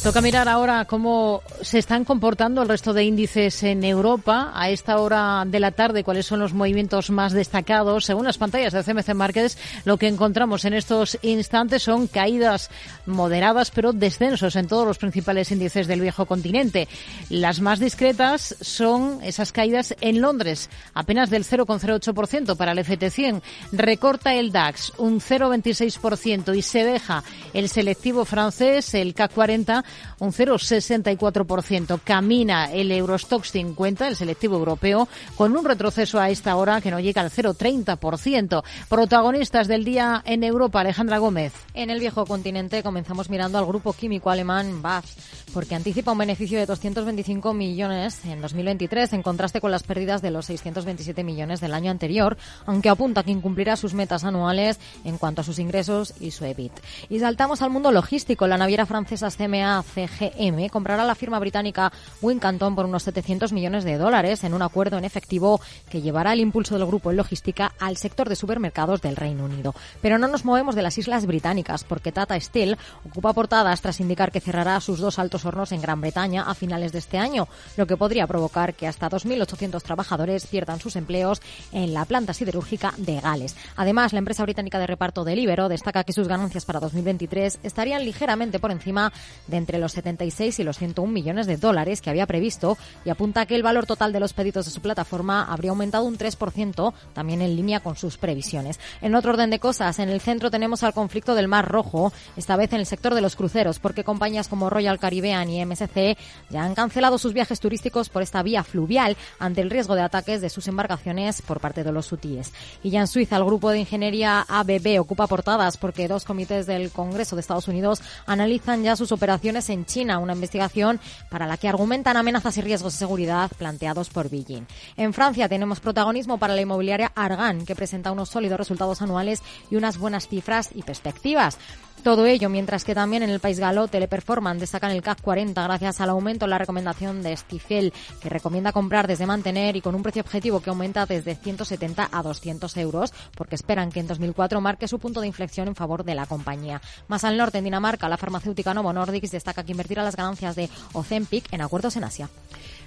Toca mirar ahora cómo se están comportando el resto de índices en Europa a esta hora de la tarde, cuáles son los movimientos más destacados. Según las pantallas de CMC Markets, lo que encontramos en estos instantes son caídas moderadas, pero descensos en todos los principales índices del viejo continente. Las más discretas son esas caídas en Londres, apenas del 0,08% para el FT100. Recorta el DAX un 0,26% y se deja el selectivo francés, el CAC 40, un 0,64%. Camina el Eurostox 50, el selectivo europeo, con un retroceso a esta hora que no llega al 0,30%. Protagonistas del día en Europa, Alejandra Gómez. En el viejo continente comenzamos mirando al grupo químico alemán BASF, porque anticipa un beneficio de 225 millones en 2023, en contraste con las pérdidas de los 627 millones del año anterior, aunque apunta que incumplirá sus metas anuales en cuanto a sus ingresos y su EBIT. Y saltamos al mundo logístico. La naviera francesa CMA CGM comprará la firma británica Wincanton por unos 700 millones de dólares en un acuerdo en efectivo que llevará el impulso del grupo en logística al sector de supermercados del Reino Unido. Pero no nos movemos de las Islas Británicas porque Tata Steel ocupa portadas tras indicar que cerrará sus dos altos hornos en Gran Bretaña a finales de este año, lo que podría provocar que hasta 2.800 trabajadores pierdan sus empleos en la planta siderúrgica de Gales. Además, la empresa británica de reparto del Ibero destaca que sus ganancias para 2023 estarían ligeramente por encima de entre los 76 y los 101 millones de dólares que había previsto y apunta que el valor total de los pedidos de su plataforma habría aumentado un 3%, también en línea con sus previsiones. En otro orden de cosas, en el centro tenemos al conflicto del Mar Rojo, esta vez en el sector de los cruceros, porque compañías como Royal Caribbean y MSC ya han cancelado sus viajes turísticos por esta vía fluvial ante el riesgo de ataques de sus embarcaciones por parte de los hutíes. Y ya en Suiza, el grupo de ingeniería ABB ocupa portadas porque dos comités del Congreso de Estados Unidos analizan ya sus operaciones en China, una investigación para la que argumentan amenazas y riesgos de seguridad planteados por Beijing. En Francia tenemos protagonismo para la inmobiliaria Argan, que presenta unos sólidos resultados anuales y unas buenas cifras y perspectivas. Todo ello mientras que también en el país galo Teleperformance destacan el CAC 40 gracias al aumento en la recomendación de Stifel, que recomienda comprar desde mantener y con un precio objetivo que aumenta desde 170 a 200 euros, porque esperan que en 2004 marque su punto de inflexión en favor de la compañía. Más al norte, en Dinamarca, la farmacéutica Novo Nordisk destaca que invertirá las ganancias de Ozempic en acuerdos en Asia.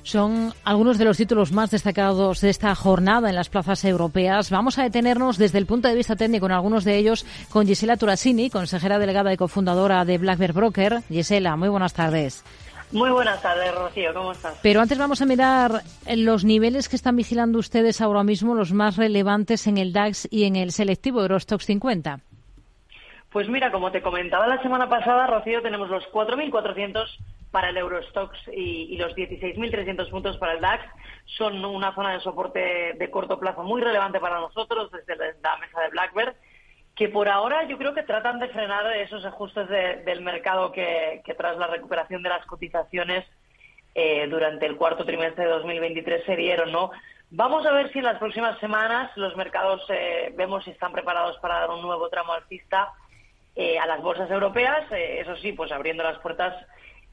Son algunos de los títulos más destacados de esta jornada en las plazas europeas. Vamos a detenernos desde el punto de vista técnico en algunos de ellos con Gisela Turasini, consejera delegada y cofundadora de Black Bear Broker. Gisela, muy buenas tardes. Muy buenas tardes, Rocío, ¿cómo estás? Pero antes vamos a mirar los niveles que están vigilando ustedes ahora mismo, los más relevantes en el DAX y en el selectivo Eurostox 50. Pues mira, como te comentaba la semana pasada, Rocío, tenemos los 4.400 para el Eurostox y, los 16.300 puntos para el DAX son una zona de soporte de corto plazo muy relevante para nosotros desde la mesa de Blackbird, que por ahora yo creo que tratan de frenar esos ajustes del mercado que, tras la recuperación de las cotizaciones eh, durante el cuarto trimestre de 2023 se dieron, ¿no? Vamos a ver si en las próximas semanas los mercados eh, vemos si están preparados para dar un nuevo tramo alcista eh, a las bolsas europeas, eso sí, pues abriendo las puertas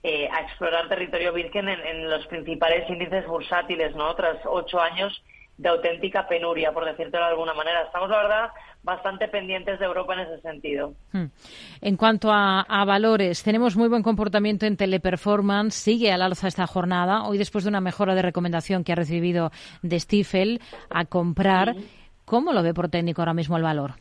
eh, a explorar territorio virgen en, los principales índices bursátiles, ¿no? Tras ocho años de auténtica penuria, por decírtelo de alguna manera. Estamos, la verdad, bastante pendientes de Europa en ese sentido. Hmm. En cuanto a, valores, tenemos muy buen comportamiento en teleperformance, sigue al alza esta jornada, hoy después de una mejora de recomendación que ha recibido de Stifel a comprar. ¿Cómo lo ve por técnico ahora mismo el valor?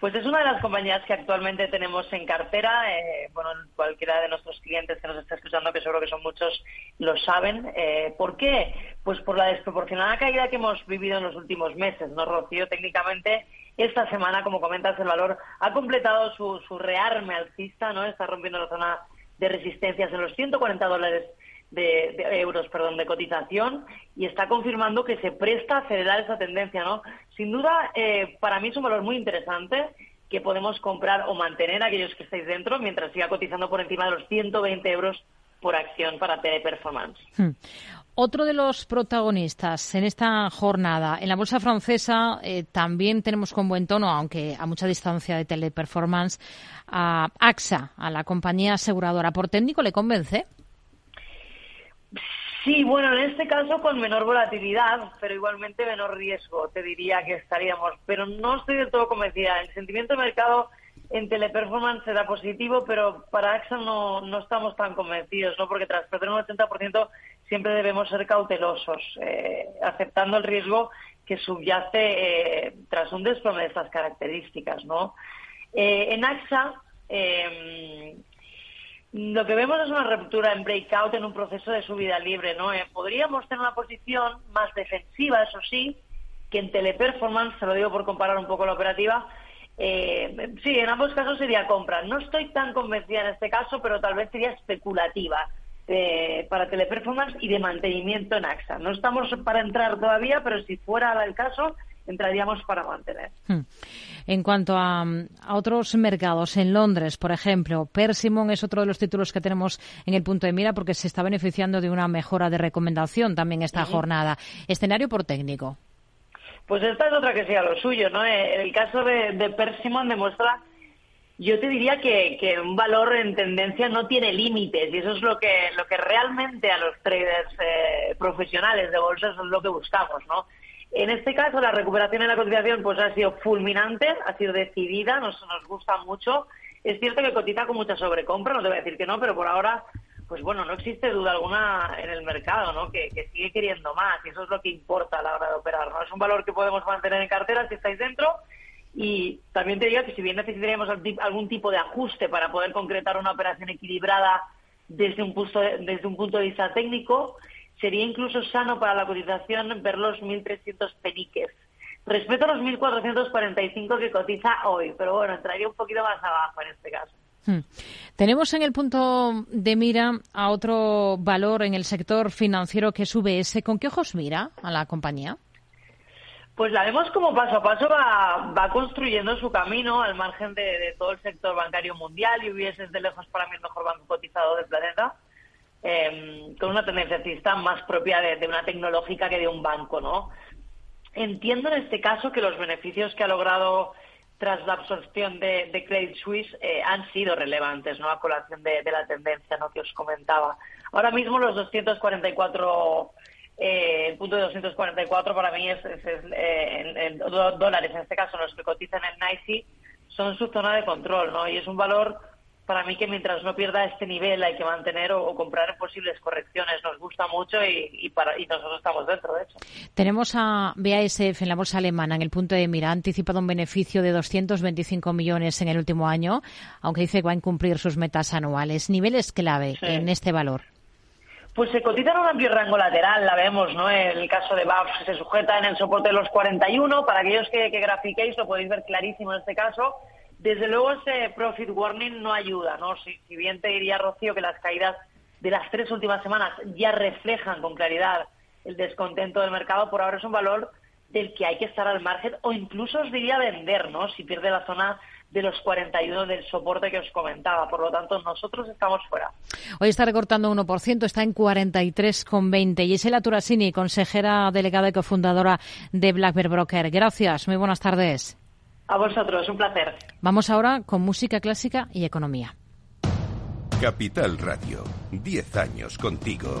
Pues es una de las compañías que actualmente tenemos en cartera. Eh, bueno, cualquiera de nuestros clientes que nos está escuchando, que seguro que son muchos, lo saben. Eh, ¿Por qué? Pues por la desproporcionada caída que hemos vivido en los últimos meses, ¿no, Rocío? Técnicamente, esta semana, como comentas, el valor ha completado su, su rearme alcista, ¿no? Está rompiendo la zona de resistencias en los 140 dólares de, euros perdón, de cotización y está confirmando que se presta a acelerar esa tendencia. ¿no? Sin duda, eh, para mí es un valor muy interesante que podemos comprar o mantener aquellos que estáis dentro mientras siga cotizando por encima de los 120 euros por acción para Teleperformance. Hmm. Otro de los protagonistas en esta jornada, en la bolsa francesa eh, también tenemos con buen tono, aunque a mucha distancia de Teleperformance, a AXA, a la compañía aseguradora. ¿Por técnico le convence? Sí, bueno, en este caso con menor volatilidad, pero igualmente menor riesgo, te diría que estaríamos. Pero no estoy del todo convencida. El sentimiento de mercado en teleperformance será positivo, pero para AXA no, no estamos tan convencidos, ¿no? Porque tras perder un 80% siempre debemos ser cautelosos, eh, aceptando el riesgo que subyace eh, tras un desplome de estas características, ¿no? Eh, en AXA lo que vemos es una ruptura en breakout en un proceso de subida libre, ¿no? Eh, podríamos tener una posición más defensiva, eso sí, que en teleperformance, se lo digo por comparar un poco la operativa, Eh, sí, en ambos casos sería compra. No estoy tan convencida en este caso, pero tal vez sería especulativa eh, para teleperformance y de mantenimiento en AXA. No estamos para entrar todavía, pero si fuera el caso, entraríamos para mantener. Hmm. En cuanto a, otros mercados, en Londres, por ejemplo, Persimmon es otro de los títulos que tenemos en el punto de mira porque se está beneficiando de una mejora de recomendación también esta jornada. Escenario por técnico. Pues esta es otra que sea lo suyo, ¿no? Eh, el caso de, de Persimmon demuestra yo te diría que, que, un valor en tendencia no tiene límites y eso es lo que, lo que realmente a los traders eh, profesionales de bolsa es lo que buscamos, ¿no? En este caso, la recuperación en la cotización pues ha sido fulminante, ha sido decidida, nos, nos gusta mucho. Es cierto que cotiza con mucha sobrecompra, no te voy a decir que no, pero por ahora, pues bueno, no existe duda alguna en el mercado, ¿no? Que, sigue queriendo más y eso es lo que importa a la hora de operar, ¿no? Es un valor que podemos mantener en cartera si estáis dentro y también te digo que si bien necesitaríamos algún tipo de ajuste para poder concretar una operación equilibrada desde un punto desde un punto de vista técnico, sería incluso sano para la cotización ver los 1.300 peniques. Respeto a los 1.445 que cotiza hoy, pero bueno, entraría un poquito más abajo en este caso. Hmm. Tenemos en el punto de mira a otro valor en el sector financiero que es UBS. ¿Con qué ojos mira a la compañía? Pues la vemos como paso a paso va, va construyendo su camino al margen de, todo el sector bancario mundial y UBS es de lejos para mí el mejor banco cotizado del planeta. Em, con una tendencia alcista más propia de, una tecnológica que de un banco, ¿no? Entiendo en este caso que los beneficios que ha logrado tras la absorción de, Credit Suisse eh, han sido relevantes, ¿no? A colación de, la tendencia, ¿no? Que os comentaba. Ahora mismo los 244 eh, el punto de 244 para mí es, eh, dólares, en este caso los que cotizan en NICE, son su zona de control, ¿no? Y es un valor para mí que mientras no pierda este nivel hay que mantener o, comprar posibles correcciones. Nos gusta mucho y, para, y nosotros estamos dentro, de hecho. Tenemos a BASF en la bolsa alemana en el punto de mira. Ha anticipado un beneficio de 225 millones en el último año, aunque dice que va a incumplir sus metas anuales. Niveles clave en este valor. Pues se cotiza en un amplio rango lateral, la vemos, ¿no? En el caso de BAF se sujeta en el soporte de los 41. Para aquellos que, que grafiquéis, lo podéis ver clarísimo en este caso. Desde luego ese profit warning no ayuda, ¿no? Si, bien te diría, Rocío, que las caídas de las tres últimas semanas ya reflejan con claridad el descontento del mercado, por ahora es un valor del que hay que estar al margen o incluso os diría vender, ¿no? Si pierde la zona de los 41 del soporte que os comentaba. Por lo tanto, nosotros estamos fuera. Hoy está recortando 1%, está en 43,20. Gisela Turasini, consejera delegada y cofundadora de Black Bear Broker. Gracias, muy buenas tardes. A vosotros, un placer. Vamos ahora con música clásica y economía. Capital Radio, 10 años contigo.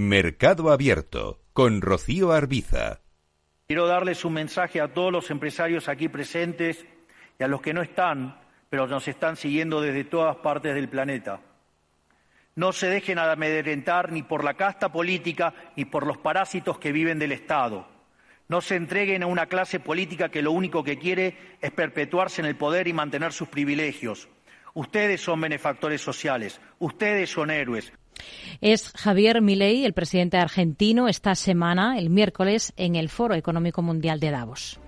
Mercado Abierto con Rocío Arbiza. Quiero darles un mensaje a todos los empresarios aquí presentes y a los que no están, pero nos están siguiendo desde todas partes del planeta. No se dejen amedrentar ni por la casta política ni por los parásitos que viven del Estado. No se entreguen a una clase política que lo único que quiere es perpetuarse en el poder y mantener sus privilegios. Ustedes son benefactores sociales, ustedes son héroes. Es Javier Milei, el presidente argentino, esta semana, el miércoles, en el Foro Económico Mundial de Davos.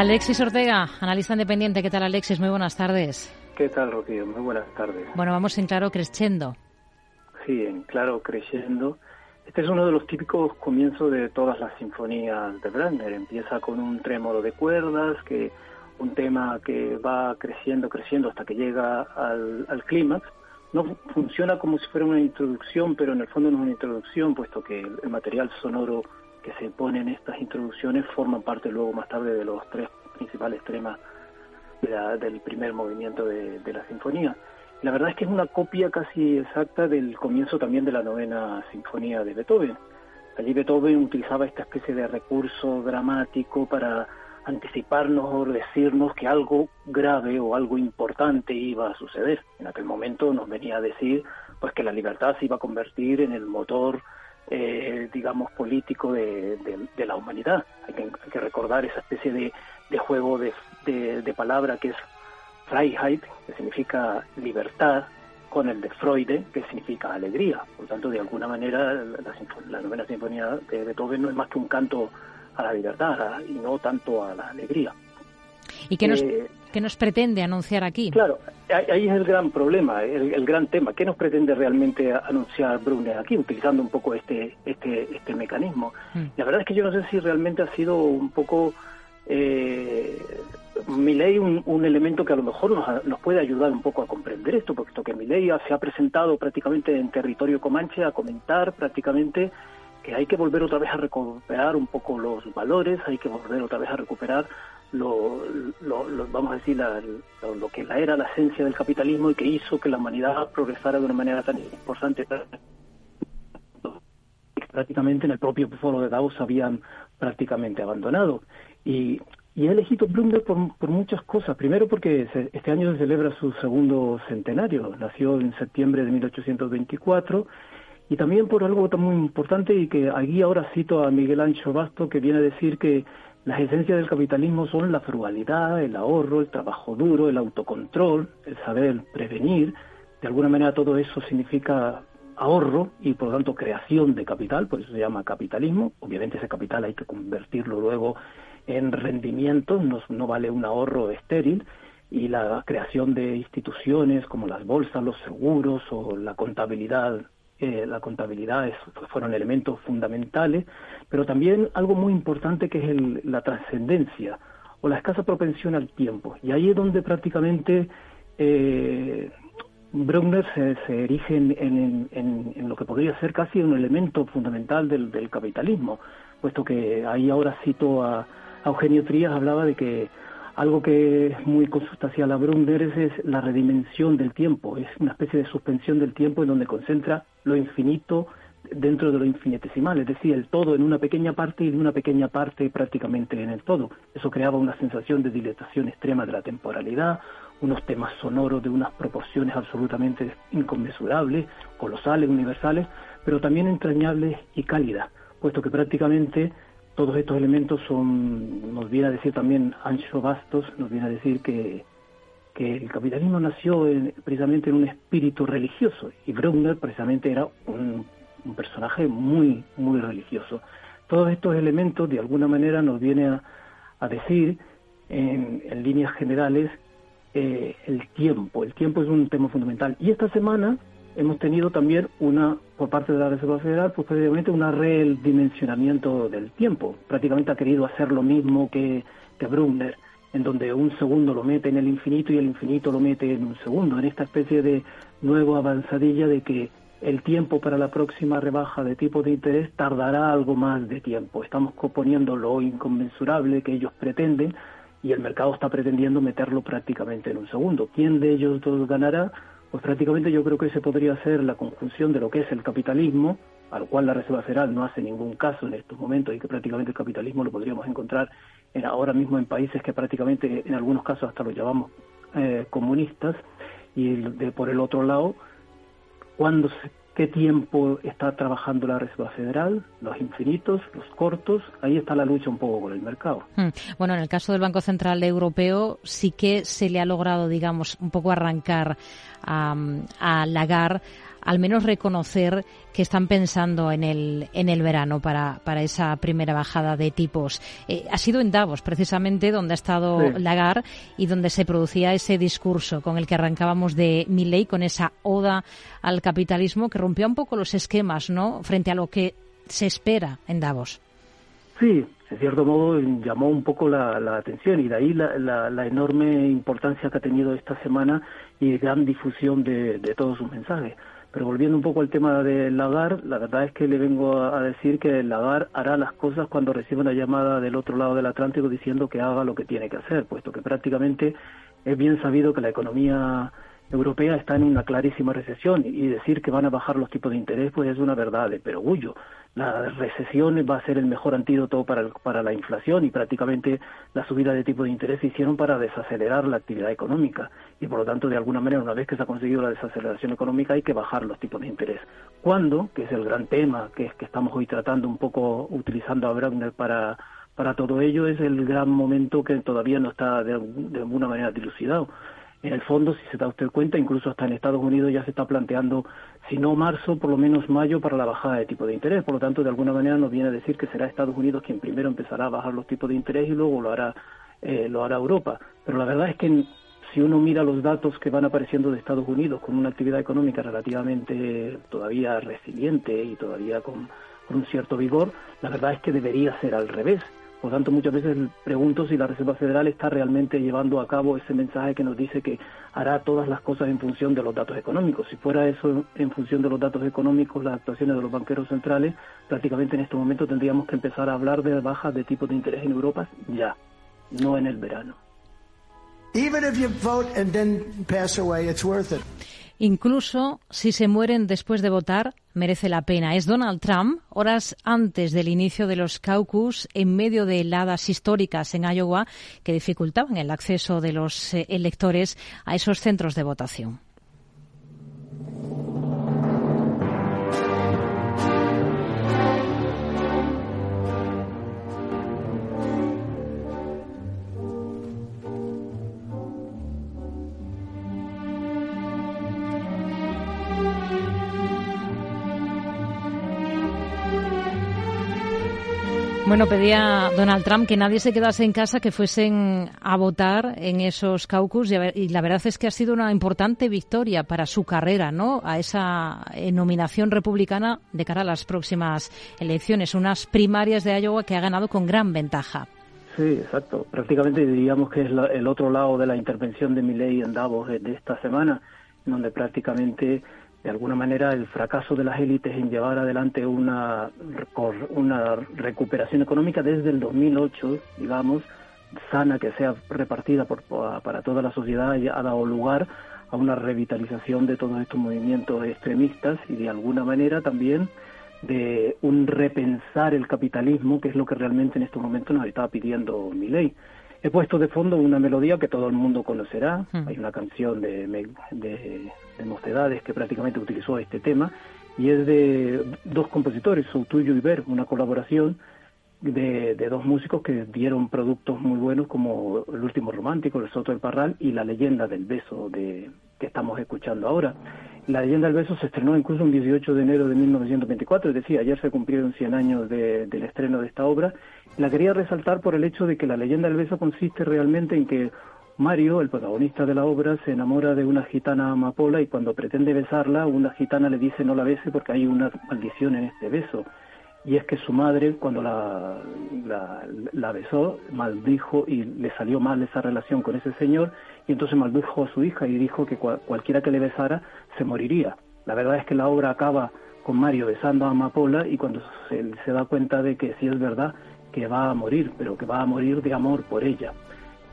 Alexis Ortega, analista independiente. ¿Qué tal, Alexis? Muy buenas tardes. ¿Qué tal, Rocío? Muy buenas tardes. Bueno, vamos en claro creciendo. Sí, en claro creciendo. Este es uno de los típicos comienzos de todas las sinfonías de Brandner. Empieza con un trémolo de cuerdas, que un tema que va creciendo, creciendo hasta que llega al, al clímax. No funciona como si fuera una introducción, pero en el fondo no es una introducción, puesto que el material sonoro que se pone en estas introducciones forman parte luego más tarde de los tres principales temas del primer movimiento de, de la sinfonía. La verdad es que es una copia casi exacta del comienzo también de la novena sinfonía de Beethoven. Allí Beethoven utilizaba esta especie de recurso dramático para anticiparnos o decirnos que algo grave o algo importante iba a suceder. En aquel momento nos venía a decir pues que la libertad se iba a convertir en el motor eh, digamos político de, la humanidad. Hay que, recordar esa especie de, juego de, de palabra que es Freiheit, que significa libertad, con el de Freude, que significa alegría. Por tanto, de alguna manera, la, novena sinfonía de Beethoven no es más que un canto a la libertad y no tanto a la alegría. ¿Y qué nos, eh, nos pretende anunciar aquí? Claro, ahí es el gran problema, el, gran tema. ¿Qué nos pretende realmente anunciar Brunner aquí, utilizando un poco este, este, este mecanismo? Mm. La verdad es que yo no sé si realmente ha sido un poco eh, mi ley un, un, elemento que a lo mejor nos, nos, puede ayudar un poco a comprender esto, puesto que mi ley se ha presentado prácticamente en territorio comanche a comentar prácticamente que hay que volver otra vez a recuperar un poco los valores, hay que volver otra vez a recuperar lo, lo, vamos a decir lo, lo, que era la esencia del capitalismo y que hizo que la humanidad progresara de una manera tan importante prácticamente en el propio foro de Davos habían prácticamente abandonado y y he elegido Bloomberg por, muchas cosas. Primero porque este año se celebra su segundo centenario. Nació en septiembre de 1824. Y también por algo muy importante y que aquí ahora cito a Miguel Ancho Basto que viene a decir que las esencias del capitalismo son la frugalidad, el ahorro, el trabajo duro, el autocontrol, el saber prevenir. De alguna manera todo eso significa ahorro y por lo tanto creación de capital, por eso se llama capitalismo. Obviamente ese capital hay que convertirlo luego en rendimientos, no, no vale un ahorro estéril y la creación de instituciones como las bolsas, los seguros o la contabilidad eh, la contabilidad fueron elementos fundamentales, pero también algo muy importante que es el, la trascendencia o la escasa propensión al tiempo. Y ahí es donde prácticamente eh, Brunner se, erige en, en, en, lo que podría ser casi un elemento fundamental del, del capitalismo, puesto que ahí ahora cito a, Eugenio Trías hablaba de que algo que es muy consustancial a Brunner es, la redimensión del tiempo, es una especie de suspensión del tiempo en donde concentra lo infinito dentro de lo infinitesimal, es decir, el todo en una pequeña parte y de una pequeña parte prácticamente en el todo. Eso creaba una sensación de dilatación extrema de la temporalidad, unos temas sonoros de unas proporciones absolutamente inconmensurables, colosales, universales, pero también entrañables y cálidas, puesto que prácticamente todos estos elementos son, nos viene a decir también Ancho Bastos, nos viene a decir que, que el capitalismo nació precisamente en un espíritu religioso y Brunner precisamente era un, personaje muy, muy religioso. Todos estos elementos de alguna manera nos viene a, decir en, en, líneas generales eh, el tiempo. El tiempo es un tema fundamental. Y esta semana hemos tenido también una, por parte de la Reserva Federal, pues precisamente un redimensionamiento del tiempo. Prácticamente ha querido hacer lo mismo que, que Brunner, en donde un segundo lo mete en el infinito y el infinito lo mete en un segundo, en esta especie de nueva avanzadilla de que el tiempo para la próxima rebaja de tipo de interés tardará algo más de tiempo. Estamos componiendo lo inconmensurable que ellos pretenden y el mercado está pretendiendo meterlo prácticamente en un segundo. ¿Quién de ellos dos ganará? Pues prácticamente yo creo que ese podría ser la conjunción de lo que es el capitalismo, al cual la Reserva Federal no hace ningún caso en estos momentos y que prácticamente el capitalismo lo podríamos encontrar en, ahora mismo en países que prácticamente en algunos casos hasta lo llamamos eh, comunistas y de, por el otro lado, cuando se qué tiempo está trabajando la Reserva Federal, los infinitos, los cortos, ahí está la lucha un poco con el mercado. Hmm. Bueno, en el caso del Banco Central Europeo sí que se le ha logrado, digamos, un poco arrancar a, a Lagarde al menos reconocer que están pensando en el, en el verano para, para esa primera bajada de tipos. Eh, ha sido en Davos, precisamente, donde ha estado Lagarde y donde se producía ese discurso con el que arrancábamos de Milley, con esa oda al capitalismo que rompía un poco los esquemas, ¿no?, frente a lo que se espera en Davos. Sí, en cierto modo llamó un poco la, atención y de ahí la, enorme importancia que ha tenido esta semana y gran difusión de, de todos sus mensajes. Pero volviendo un poco al tema de Lagar, la verdad es que le vengo a decir que Lagar hará las cosas cuando reciba una llamada del otro lado del Atlántico diciendo que haga lo que tiene que hacer, puesto que prácticamente es bien sabido que la economía europea está en una clarísima recesión y decir que van a bajar los tipos de interés pues es una verdad de perogullo. La recesión va a ser el mejor antídoto para, para la inflación y prácticamente la subida de tipos de interés se hicieron para desacelerar la actividad económica y por lo tanto de alguna manera una vez que se ha conseguido la desaceleración económica hay que bajar los tipos de interés. ¿Cuándo? Que es el gran tema que, es que estamos hoy tratando un poco utilizando a Browner para para todo ello es el gran momento que todavía no está de alguna manera dilucidado en el fondo, si se da usted cuenta, incluso hasta en Estados Unidos ya se está planteando, si no marzo, por lo menos mayo para la bajada de tipo de interés. Por lo tanto, de alguna manera nos viene a decir que será Estados Unidos quien primero empezará a bajar los tipos de interés y luego lo hará, eh, lo hará Europa. Pero la verdad es que si uno mira los datos que van apareciendo de Estados Unidos con una actividad económica relativamente todavía resiliente y todavía con un cierto vigor, la verdad es que debería ser al revés. Por tanto, muchas veces pregunto si la Reserva Federal está realmente llevando a cabo ese mensaje que nos dice que hará todas las cosas en función de los datos económicos. Si fuera eso en función de los datos económicos, las actuaciones de los banqueros centrales, prácticamente en este momento tendríamos que empezar a hablar de bajas de tipos de interés en Europa ya, no en el verano. Even if you vote and then pass away, it's worth it. Incluso si se mueren después de votar, merece la pena. Es Donald Trump, horas antes del inicio de los caucus, en medio de heladas históricas en Iowa que dificultaban el acceso de los eh, electores a esos centros de votación. Bueno, pedía Donald Trump que nadie se quedase en casa, que fuesen a votar en esos caucus y, la verdad es que ha sido una importante victoria para su carrera, ¿no? A esa nominación republicana de cara a las próximas elecciones, unas primarias de Iowa que ha ganado con gran ventaja. Sí, exacto. Prácticamente diríamos que es el otro lado de la intervención de Milley en Davos de esta semana, donde prácticamente de alguna manera el fracaso de las élites en llevar adelante una, una recuperación económica desde el 2008, digamos, sana que sea repartida por, para toda la sociedad ha dado lugar a una revitalización de todos estos movimientos extremistas y de alguna manera también de un repensar el capitalismo, que es lo que realmente en estos momentos nos estaba pidiendo mi ley. He puesto de fondo una melodía que todo el mundo conocerá. Hmm. Hay una canción de, de, Mocedades que prácticamente utilizó este tema y es de dos compositores, Soutuyo y Ver, una colaboración de, de, dos músicos que dieron productos muy buenos como El último romántico, El Soto del Parral y La leyenda del beso de, que estamos escuchando ahora. La leyenda del beso se estrenó incluso el 18 de enero de 1924, es decir, ayer se cumplieron 100 años del estreno de esta obra. La quería resaltar por el hecho de que la leyenda del beso consiste realmente en que Mario, el protagonista de la obra, se enamora de una gitana amapola y cuando pretende besarla, una gitana le dice no la bese porque hay una maldición en este beso y es que su madre cuando la, la, besó maldijo y le salió mal esa relación con ese señor y entonces maldijo a su hija y dijo que cualquiera que le besara se moriría. La verdad es que la obra acaba con Mario besando a Amapola y cuando se, se da cuenta de que sí es verdad que va a morir, pero que va a morir de amor por ella.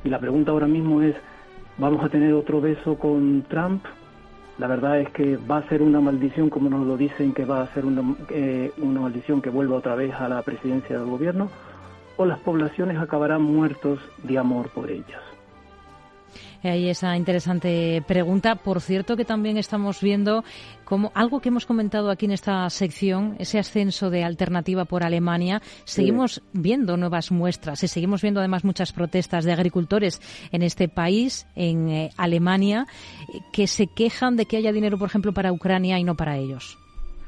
Y la pregunta ahora mismo es, ¿vamos a tener otro beso con Trump? La verdad es que va a ser una maldición, como nos lo dicen, que va a ser una, eh, maldición que vuelva otra vez a la presidencia del gobierno, o las poblaciones acabarán muertos de amor por ellas. Hay esa interesante pregunta. Por cierto, que también estamos viendo como algo que hemos comentado aquí en esta sección, ese ascenso de alternativa por Alemania. Seguimos viendo nuevas muestras y seguimos viendo además muchas protestas de agricultores en este país, en eh, Alemania, que se quejan de que haya dinero, por ejemplo, para Ucrania y no para ellos.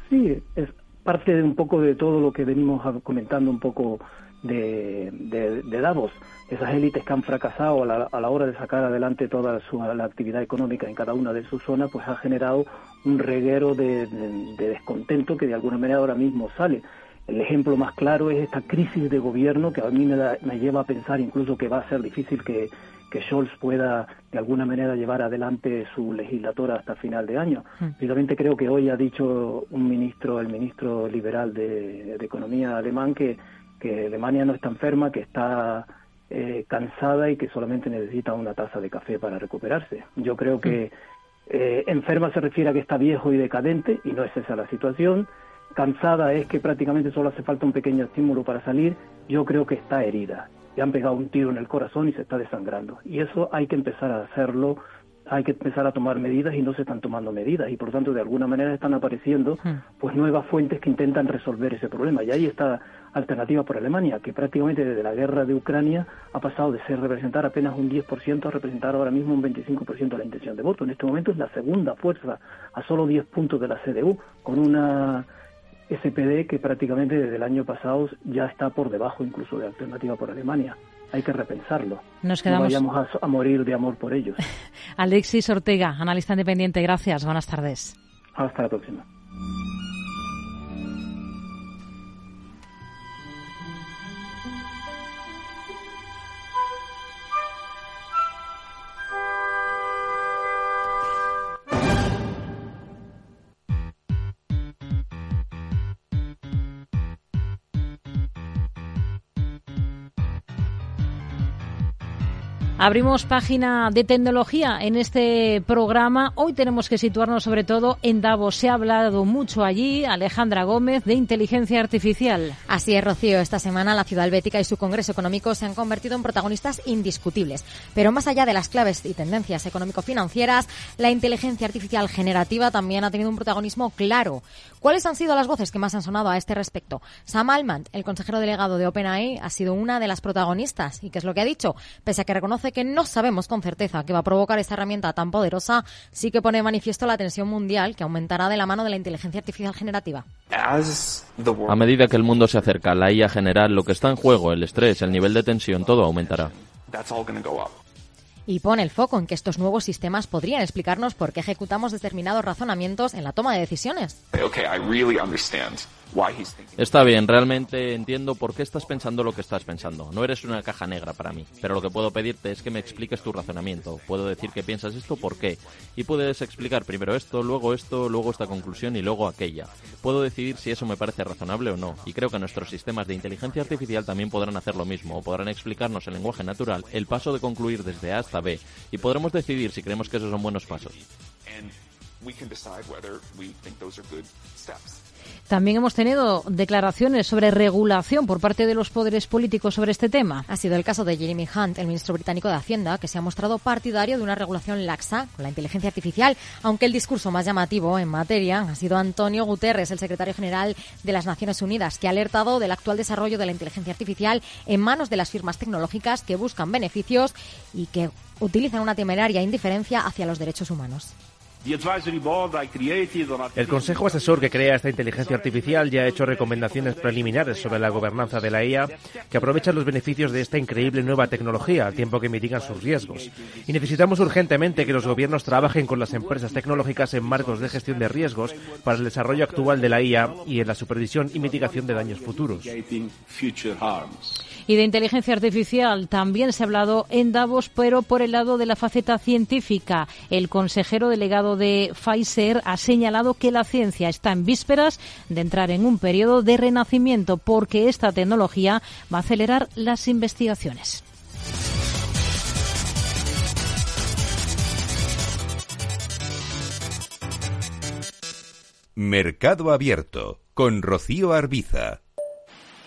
Sí, es parte de un poco de todo lo que venimos comentando un poco de, de Davos esas élites que han fracasado a la, hora de sacar adelante toda su, la actividad económica en cada una de sus zonas, pues ha generado un reguero de, descontento que de alguna manera ahora mismo sale. El ejemplo más claro es esta crisis de gobierno que a mí me, lleva a pensar incluso que va a ser difícil que, que Scholz pueda de alguna manera llevar adelante su legislatura hasta final de año. Finalmente hmm. creo que hoy ha dicho un ministro, el ministro liberal de, Economía alemán, que, que Alemania no está enferma, que está eh, cansada y que solamente necesita una taza de café para recuperarse. Yo creo que eh, enferma se refiere a que está viejo y decadente y no es esa la situación. Cansada es que prácticamente solo hace falta un pequeño estímulo para salir. Yo creo que está herida. Le han pegado un tiro en el corazón y se está desangrando. Y eso hay que empezar a hacerlo hay que empezar a tomar medidas y no se están tomando medidas. Y por tanto de alguna manera están apareciendo pues nuevas fuentes que intentan resolver ese problema. Y ahí está alternativa por Alemania que prácticamente desde la guerra de Ucrania ha pasado de ser representar apenas un 10% a representar ahora mismo un 25% de la intención de voto. En este momento es la segunda fuerza a solo 10 puntos de la CDU con una SPD que prácticamente desde el año pasado ya está por debajo incluso de alternativa por Alemania hay que repensarlo. Nos quedamos... No vayamos a, a morir de amor por ellos. [LAUGHS] Alexis Ortega, analista independiente, gracias. Buenas tardes. Hasta la próxima. Abrimos página de tecnología en este programa. Hoy tenemos que situarnos sobre todo en Davos. Se ha hablado mucho allí, Alejandra Gómez, de inteligencia artificial. Así es, Rocío. Esta semana la ciudad helvética y su Congreso Económico se han convertido en protagonistas indiscutibles. Pero más allá de las claves y tendencias económico-financieras, la inteligencia artificial generativa también ha tenido un protagonismo claro. ¿Cuáles han sido las voces que más han sonado a este respecto? Sam Altman, el consejero delegado de OpenAI, ha sido una de las protagonistas. ¿Y qué es lo que ha dicho? Pese a que reconoce que no sabemos con certeza qué va a provocar esta herramienta tan poderosa, sí que pone manifiesto la tensión mundial que aumentará de la mano de la inteligencia artificial generativa. A medida que el mundo se acerca a la IA general, lo que está en juego, el estrés, el nivel de tensión, todo aumentará y pone el foco en que estos nuevos sistemas podrían explicarnos por qué ejecutamos determinados razonamientos en la toma de decisiones. Está bien, realmente entiendo por qué estás pensando lo que estás pensando. No eres una caja negra para mí, pero lo que puedo pedirte es que me expliques tu razonamiento. Puedo decir que piensas esto, ¿por qué? Y puedes explicar primero esto, luego esto, luego esta conclusión y luego aquella. Puedo decidir si eso me parece razonable o no, y creo que nuestros sistemas de inteligencia artificial también podrán hacer lo mismo, o podrán explicarnos en lenguaje natural el paso de concluir desde A hasta B, y podremos decidir si creemos que esos son buenos pasos. También hemos tenido declaraciones sobre regulación por parte de los poderes políticos sobre este tema. Ha sido el caso de Jeremy Hunt, el ministro británico de Hacienda, que se ha mostrado partidario de una regulación laxa con la inteligencia artificial, aunque el discurso más llamativo en materia ha sido Antonio Guterres, el secretario general de las Naciones Unidas, que ha alertado del actual desarrollo de la inteligencia artificial en manos de las firmas tecnológicas que buscan beneficios y que utilizan una temeraria indiferencia hacia los derechos humanos. El Consejo Asesor que crea esta inteligencia artificial ya ha hecho recomendaciones preliminares sobre la gobernanza de la IA que aprovechan los beneficios de esta increíble nueva tecnología al tiempo que mitigan sus riesgos. Y necesitamos urgentemente que los gobiernos trabajen con las empresas tecnológicas en marcos de gestión de riesgos para el desarrollo actual de la IA y en la supervisión y mitigación de daños futuros. Y de inteligencia artificial también se ha hablado en Davos, pero por el lado de la faceta científica. El consejero delegado de Pfizer ha señalado que la ciencia está en vísperas de entrar en un periodo de renacimiento porque esta tecnología va a acelerar las investigaciones. Mercado Abierto con Rocío Arbiza.